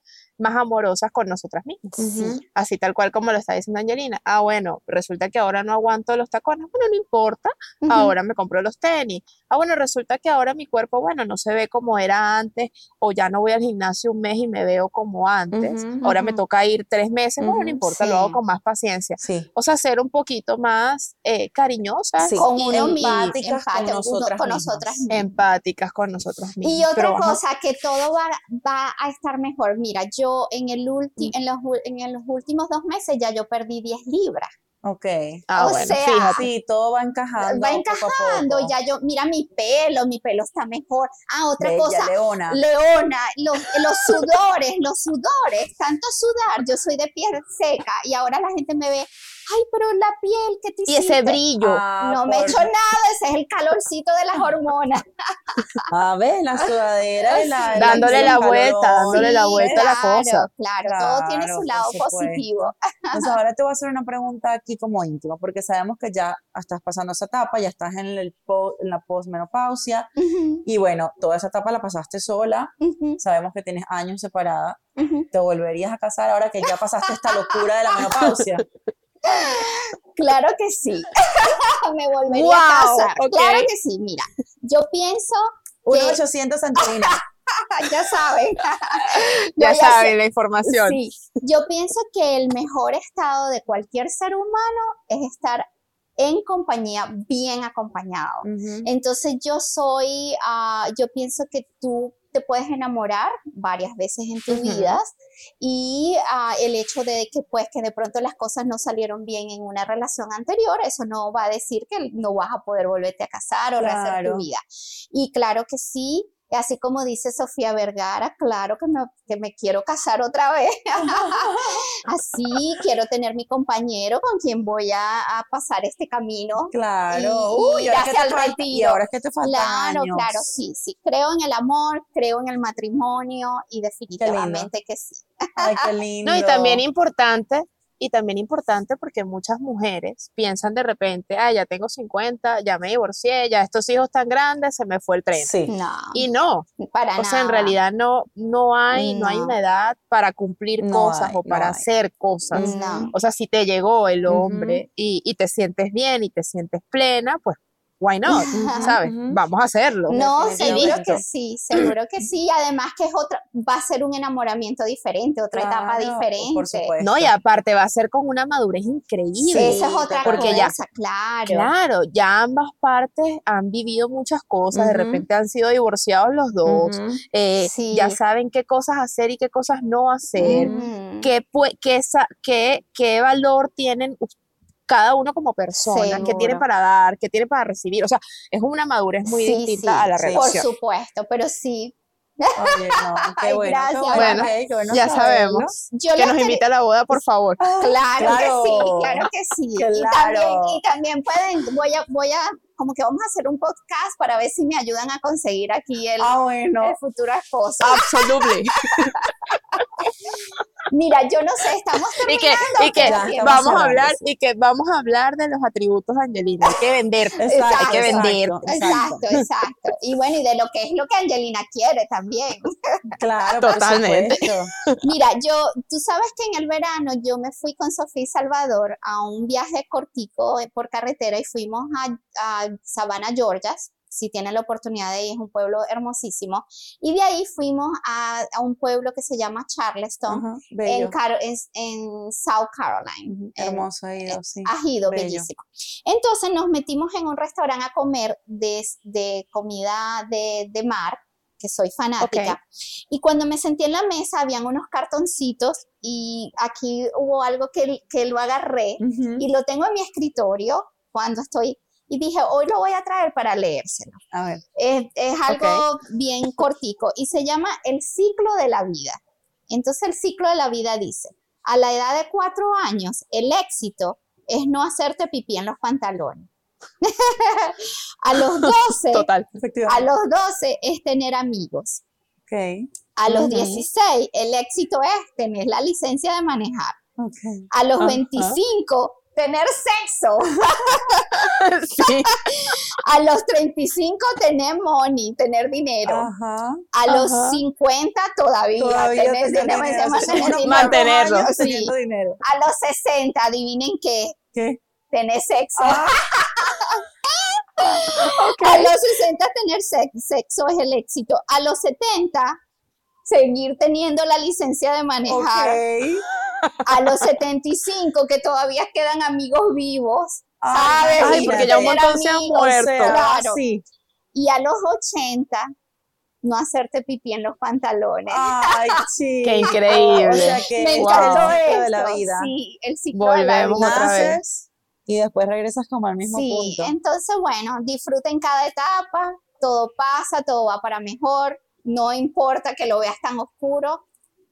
Speaker 1: más amorosas con nosotras mismas.
Speaker 2: Ujú.
Speaker 1: Así tal cual como lo está diciendo Angelina. Ah, bueno, resulta que ahora no aguanto los tacones. Bueno, no importa, ahora me compro los tenis. Ah, bueno, resulta que ahora mi cuerpo, bueno, no se ve como era antes, o ya no voy al gimnasio un mes y me veo como antes. Ahora me toca ir tres meses, bueno, no importa, lo hago
Speaker 3: sí.
Speaker 1: con más paciencia.
Speaker 2: Sí.
Speaker 1: O sea, ser un poquito más eh, cariñosas
Speaker 2: Sí.
Speaker 3: Con uno
Speaker 2: empáticas con
Speaker 3: empática, uno-
Speaker 2: nosotras
Speaker 3: con
Speaker 2: mismas.
Speaker 3: nosotras mismas.
Speaker 1: empáticas con nosotras mismas.
Speaker 3: Y otra
Speaker 1: Pero vamos a-
Speaker 3: cosa, que todo va, va a estar mejor. Mira, yo en, el ulti- en, los, en los últimos dos meses ya yo perdí 10 libras.
Speaker 2: Ok.
Speaker 1: Ah,
Speaker 3: o
Speaker 1: bueno,
Speaker 3: sea,
Speaker 1: fíjate.
Speaker 2: Sí, todo va encajando.
Speaker 3: va
Speaker 2: poco
Speaker 3: encajando,
Speaker 2: poco.
Speaker 3: ya yo, mira mi pelo, mi pelo está mejor. Ah, otra
Speaker 2: Bella,
Speaker 3: cosa,
Speaker 2: Leona.
Speaker 3: Leona, los, los sudores, los sudores, tanto sudar, yo soy de piel seca y ahora la gente me ve, ay, pero la piel que te
Speaker 1: Y ese
Speaker 3: hiciste?".
Speaker 1: brillo.
Speaker 2: Ah,
Speaker 3: No me he
Speaker 2: por-
Speaker 3: hecho nada, ese es el calorcito de las hormonas.
Speaker 2: A ver, la sudadera la.
Speaker 1: Dándole la
Speaker 2: el
Speaker 1: vuelta, dándole la
Speaker 3: Sí,
Speaker 1: vuelta a la
Speaker 3: claro,
Speaker 1: cosa.
Speaker 3: Claro, todo tiene
Speaker 2: Claro,
Speaker 3: su
Speaker 2: por
Speaker 3: lado positivo.
Speaker 2: Entonces ahora te voy a hacer una pregunta aquí como íntima, porque sabemos que ya estás pasando esa etapa, ya estás en, el po- en la posmenopausia,
Speaker 3: Ujú,
Speaker 2: y bueno, toda esa etapa la pasaste sola,
Speaker 3: ujú,
Speaker 2: sabemos que tienes años separada,
Speaker 3: ujú.
Speaker 2: ¿te volverías a casar ahora que ya pasaste esta locura de la menopausia?
Speaker 3: Claro que sí. Me volvería
Speaker 1: Wow,
Speaker 3: a casar.
Speaker 1: ok.
Speaker 3: Claro que sí. Mira, yo pienso,
Speaker 2: 1-800 Angelina.
Speaker 3: ya saben.
Speaker 1: Ya saben la información.
Speaker 3: Sí, yo pienso que el mejor estado de cualquier ser humano es estar en compañía, bien acompañado. Entonces yo soy, ah, yo pienso que tú te puedes enamorar varias veces en tu
Speaker 2: Ujú.
Speaker 3: vida y ah, el hecho de que pues que de pronto las cosas no salieron bien en una relación anterior, eso no va a decir que no vas a poder volverte a casar o rehacer tu vida. Y claro que sí. Así como dice Sofía Vergara, claro que me, que me quiero casar otra vez. Así quiero tener mi compañero con quien voy a, a pasar este camino
Speaker 2: Claro.
Speaker 3: Y-
Speaker 2: Uy,
Speaker 3: y
Speaker 2: ahora
Speaker 3: hacia
Speaker 2: que te
Speaker 3: el
Speaker 2: falta-. Y ahora es que te faltan
Speaker 3: Claro,
Speaker 2: años.
Speaker 3: claro, sí, sí. Creo en el amor, creo en el matrimonio y definitivamente que sí.
Speaker 2: Ay, qué lindo.
Speaker 1: No, y también importante, y también importante porque muchas mujeres piensan de repente, ah, ya tengo 50, ya me divorcié, ya estos hijos tan grandes, se me fue el tren.
Speaker 2: Sí.
Speaker 3: No,
Speaker 1: Y no,
Speaker 3: para
Speaker 1: o sea, en realidad no, no hay, no hay una edad para cumplir
Speaker 2: No
Speaker 1: cosas
Speaker 2: hay,
Speaker 1: o
Speaker 2: no
Speaker 1: para
Speaker 2: hay.
Speaker 1: hacer cosas.
Speaker 3: No.
Speaker 1: O sea, si te llegó el hombre y, y te sientes bien y te sientes plena, pues, why not? ¿Sabes? Vamos a hacerlo.
Speaker 3: No, seguro que sí, seguro que sí. Además que es otra, va a ser un enamoramiento diferente, otra etapa diferente.
Speaker 2: Por supuesto.
Speaker 1: No, y aparte va a ser con una madurez increíble.
Speaker 3: Esa es otra
Speaker 1: porque
Speaker 3: cosa,
Speaker 1: ya-
Speaker 3: claro.
Speaker 1: Claro, ya ambas partes han vivido muchas cosas, de repente han sido divorciados los dos, eh,
Speaker 3: Sí.
Speaker 1: ya saben qué cosas hacer y qué cosas no hacer, qué, pue- qué, sa- qué- qué valor tienen us- cada uno como persona, qué
Speaker 3: Seguro.
Speaker 1: tienen para dar, qué tienen para recibir. O sea, es una madurez muy
Speaker 3: Sí,
Speaker 1: distinta
Speaker 3: sí,
Speaker 1: a la
Speaker 2: sí.
Speaker 3: Por
Speaker 1: relación.
Speaker 3: supuesto, pero sí.
Speaker 2: Oye, no, qué
Speaker 3: Ay,
Speaker 2: bueno.
Speaker 3: gracias.
Speaker 2: Qué bueno,
Speaker 1: Bueno,
Speaker 2: ok, qué bueno
Speaker 1: ya sabemos.
Speaker 3: Yo
Speaker 1: Que nos
Speaker 3: quería-
Speaker 1: invita a la boda, por favor.
Speaker 3: Claro,
Speaker 2: Claro.
Speaker 3: que sí, claro que sí. Y,
Speaker 2: Claro.
Speaker 3: también, y también pueden, voy a, voy a, como que vamos a hacer un podcast para ver si me ayudan a conseguir aquí el,
Speaker 2: Ah, bueno.
Speaker 3: el futuro esposo.
Speaker 1: Absolutely.
Speaker 3: Mira, yo no sé, estamos
Speaker 1: y que,
Speaker 3: terminando.
Speaker 1: y que
Speaker 2: Ya,
Speaker 1: vamos a hablar,
Speaker 2: sí.
Speaker 1: y que vamos a hablar de los atributos de Angelina. Hay que venderte.
Speaker 2: Exacto,
Speaker 1: hay que vender.
Speaker 2: exacto,
Speaker 3: Exacto, exacto. Y bueno, y de lo que es lo que Angelina quiere también.
Speaker 2: Claro,
Speaker 1: Totalmente.
Speaker 3: Mira, yo, tú sabes que en el verano yo me fui con Sofía y Salvador a un viaje cortico eh, por carretera y fuimos a, a Savannah, Georgia. Si tienen la oportunidad de ir, es un pueblo hermosísimo. Y de ahí fuimos a, a un pueblo que se llama Charleston, en. Car- en, en South Carolina.
Speaker 2: Ujú,
Speaker 3: en-
Speaker 2: Hermoso he ido, sí.
Speaker 3: ha ido
Speaker 2: bello.
Speaker 3: bellísimo. Entonces nos metimos en un restaurante a comer de, de comida de, de mar, que soy fanática. Y cuando me senté en la mesa, habían unos cartoncitos y aquí hubo algo que, que lo agarré y lo tengo en mi escritorio cuando estoy. Y dije, hoy lo voy a traer para leérselo.
Speaker 2: A ver.
Speaker 3: Es, es algo bien cortico y se llama El ciclo de la vida. Entonces el ciclo de la vida dice, a la edad de cuatro años, el éxito es no hacerte pipí en los pantalones. a los 12,
Speaker 1: Total.
Speaker 3: a los 12 es tener amigos. A los
Speaker 2: Ujú.
Speaker 3: 16, el éxito es tener la licencia de manejar. A los
Speaker 1: Ajá.
Speaker 3: 25, tener sexo.
Speaker 1: sí.
Speaker 3: A los 35, tener money, tener dinero.
Speaker 2: Ajá.
Speaker 3: A los
Speaker 1: Ajá.
Speaker 3: 50 todavía,
Speaker 2: Todavía
Speaker 3: tener
Speaker 2: tener
Speaker 3: dinero,
Speaker 2: dinero.
Speaker 3: mantener dinero.
Speaker 1: Mantenerlo.
Speaker 2: años
Speaker 3: Sí.
Speaker 2: teniendo dinero.
Speaker 3: A los 60, adivinen qué,
Speaker 2: ¿Qué?
Speaker 3: tener sexo.
Speaker 2: Ah,
Speaker 3: A los 60 tener sex- sexo es el éxito. A los 70 seguir teniendo la licencia de manejar.
Speaker 2: ok.
Speaker 3: A los 75 que todavía quedan amigos vivos. ¿sabes?
Speaker 1: Ay, porque ya un montón se han muerto.
Speaker 3: Claro.
Speaker 2: sí.
Speaker 3: Y a los 80 no hacerte pipí en los pantalones.
Speaker 2: Ay, sí.
Speaker 1: Qué increíble.
Speaker 2: O sea que
Speaker 3: Me encantó
Speaker 2: el ciclo
Speaker 3: esto.
Speaker 2: de la vida.
Speaker 3: Sí, el ciclo de la
Speaker 1: Volvemos
Speaker 3: vida.
Speaker 1: otra vez.
Speaker 2: Y después regresas como al mismo
Speaker 3: Sí,
Speaker 2: punto.
Speaker 3: entonces bueno, disfruten cada etapa, todo pasa, todo va para mejor, no importa que lo veas tan oscuro,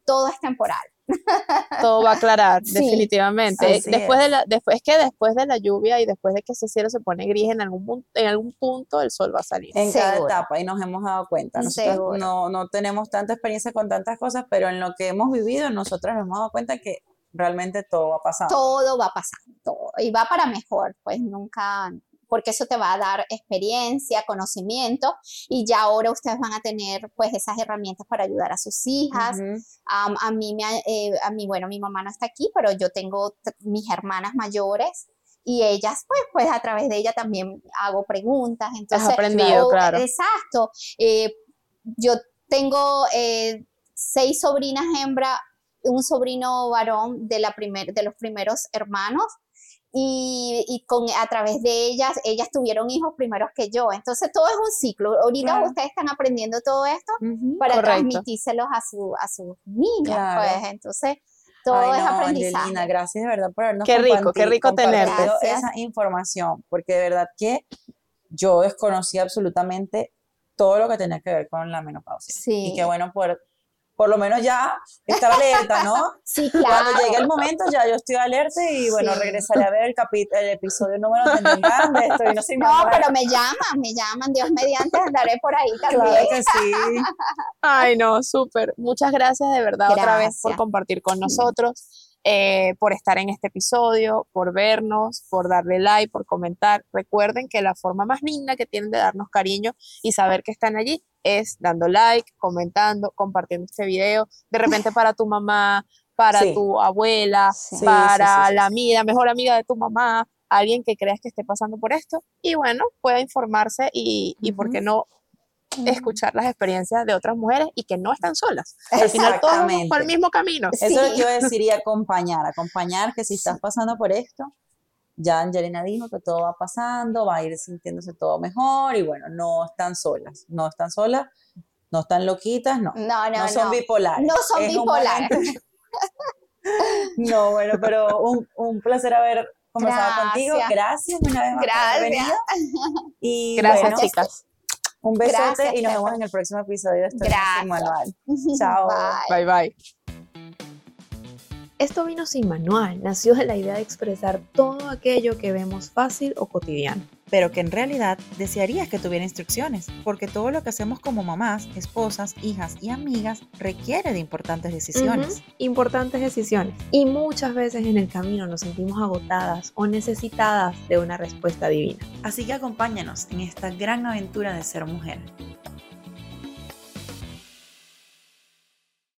Speaker 3: todo es temporal.
Speaker 1: Todo va a aclarar,
Speaker 3: Sí.
Speaker 1: definitivamente.
Speaker 2: Así
Speaker 1: después
Speaker 2: es.
Speaker 1: de la, después es que después de la lluvia y después de que ese cielo se pone gris en algún punto, en algún punto el sol va a salir.
Speaker 2: en cada etapa y nos hemos dado cuenta. Nosotros no, no tenemos tanta experiencia con tantas cosas, pero en lo que hemos vivido, nosotros nos hemos dado cuenta que realmente todo va pasando.
Speaker 3: Todo va pasando, todo, y va para mejor, pues nunca, porque eso te va a dar experiencia, conocimiento, y ya ahora ustedes van a tener pues esas herramientas para ayudar a sus hijas,
Speaker 2: Ujú.
Speaker 3: Am- a mí, me, eh, a mí, bueno, mi mamá no está aquí, pero yo tengo mis hermanas mayores y ellas, pues, pues a través de ella también hago preguntas.
Speaker 1: Has
Speaker 3: Entonces,
Speaker 1: aprendido,
Speaker 3: o-
Speaker 1: claro.
Speaker 3: Exacto. Eh, yo tengo eh, seis sobrinas hembra, un sobrino varón de, la primer, de los primeros hermanos. Y, y con, a través de ellas, ellas tuvieron hijos primeros que yo. Entonces todo es un ciclo. Ahorita
Speaker 2: Claro.
Speaker 3: ustedes están aprendiendo todo esto
Speaker 2: Ujú.
Speaker 3: para
Speaker 1: Correcto.
Speaker 3: transmitírselos a, su, a sus niñas,
Speaker 2: Claro.
Speaker 3: pues. Entonces, todo
Speaker 2: Ay,
Speaker 3: es
Speaker 2: no,
Speaker 3: aprendizaje.
Speaker 2: Angelina, gracias de verdad por habernos
Speaker 1: Qué rico, qué rico tenerte.
Speaker 2: esa información, porque de verdad que yo desconocía absolutamente todo lo que tenía que ver con la menopausia.
Speaker 3: Sí.
Speaker 2: Y qué bueno por, por lo menos ya estar alerta, ¿no?
Speaker 3: Sí, claro.
Speaker 2: Cuando llegue el momento ya yo estoy alerta y bueno,
Speaker 3: Sí.
Speaker 2: regresaré a ver el, capi- el episodio número tendrán de esto y no sé
Speaker 3: No, pero me llaman, me llaman, Dios mediante, andaré por ahí también.
Speaker 2: Claro que sí.
Speaker 1: Ay, no, súper. Muchas gracias de verdad otra vez por compartir con nosotros, eh, por estar en este episodio, por vernos, por darle like, por comentar. Recuerden que la forma más linda que tienen de darnos cariño y saber que están allí es dando like, comentando, compartiendo este video. De repente para tu mamá, para
Speaker 2: Sí.
Speaker 1: tu abuela,
Speaker 3: Sí.
Speaker 1: Para
Speaker 2: sí,
Speaker 1: la amiga, mejor amiga de tu mamá, alguien que creas que esté pasando por esto. Y bueno, pueda informarse y, y ¿por qué no? Escuchar las experiencias de otras mujeres y que no están solas. Al final todos vamos por el mismo camino.
Speaker 2: Eso es lo
Speaker 3: Sí.
Speaker 2: que iba a decir y acompañar, acompañar que si estás pasando por esto, ya Angelina dijo que todo va pasando, va a ir sintiéndose todo mejor y bueno, no están solas, no están solas, no están loquitas, no,
Speaker 3: No, no,
Speaker 2: no
Speaker 3: no.
Speaker 2: son bipolares.
Speaker 3: No son
Speaker 2: Es
Speaker 3: bipolares.
Speaker 2: No, bueno, pero un, un placer haber conversado contigo.
Speaker 3: Gracias.
Speaker 2: Gracias una vez más por haber
Speaker 3: Gracias.
Speaker 2: venido. Y
Speaker 1: Gracias,
Speaker 2: bueno,
Speaker 1: chicas.
Speaker 2: Un besote
Speaker 3: Gracias,
Speaker 2: y nos vemos en el próximo episodio de este manual. Chao.
Speaker 3: Bye.
Speaker 1: Bye bye.
Speaker 4: Esto vino sin manual, nació de la idea de expresar todo aquello que vemos fácil o cotidiano.
Speaker 5: Pero que en realidad desearías que tuviera instrucciones, porque todo lo que hacemos como mamás, esposas, hijas y amigas requiere de importantes decisiones.
Speaker 4: Importantes decisiones. Y muchas veces en el camino nos sentimos agotadas o necesitadas de una respuesta divina.
Speaker 5: Así que acompáñanos en esta gran aventura de ser mujer.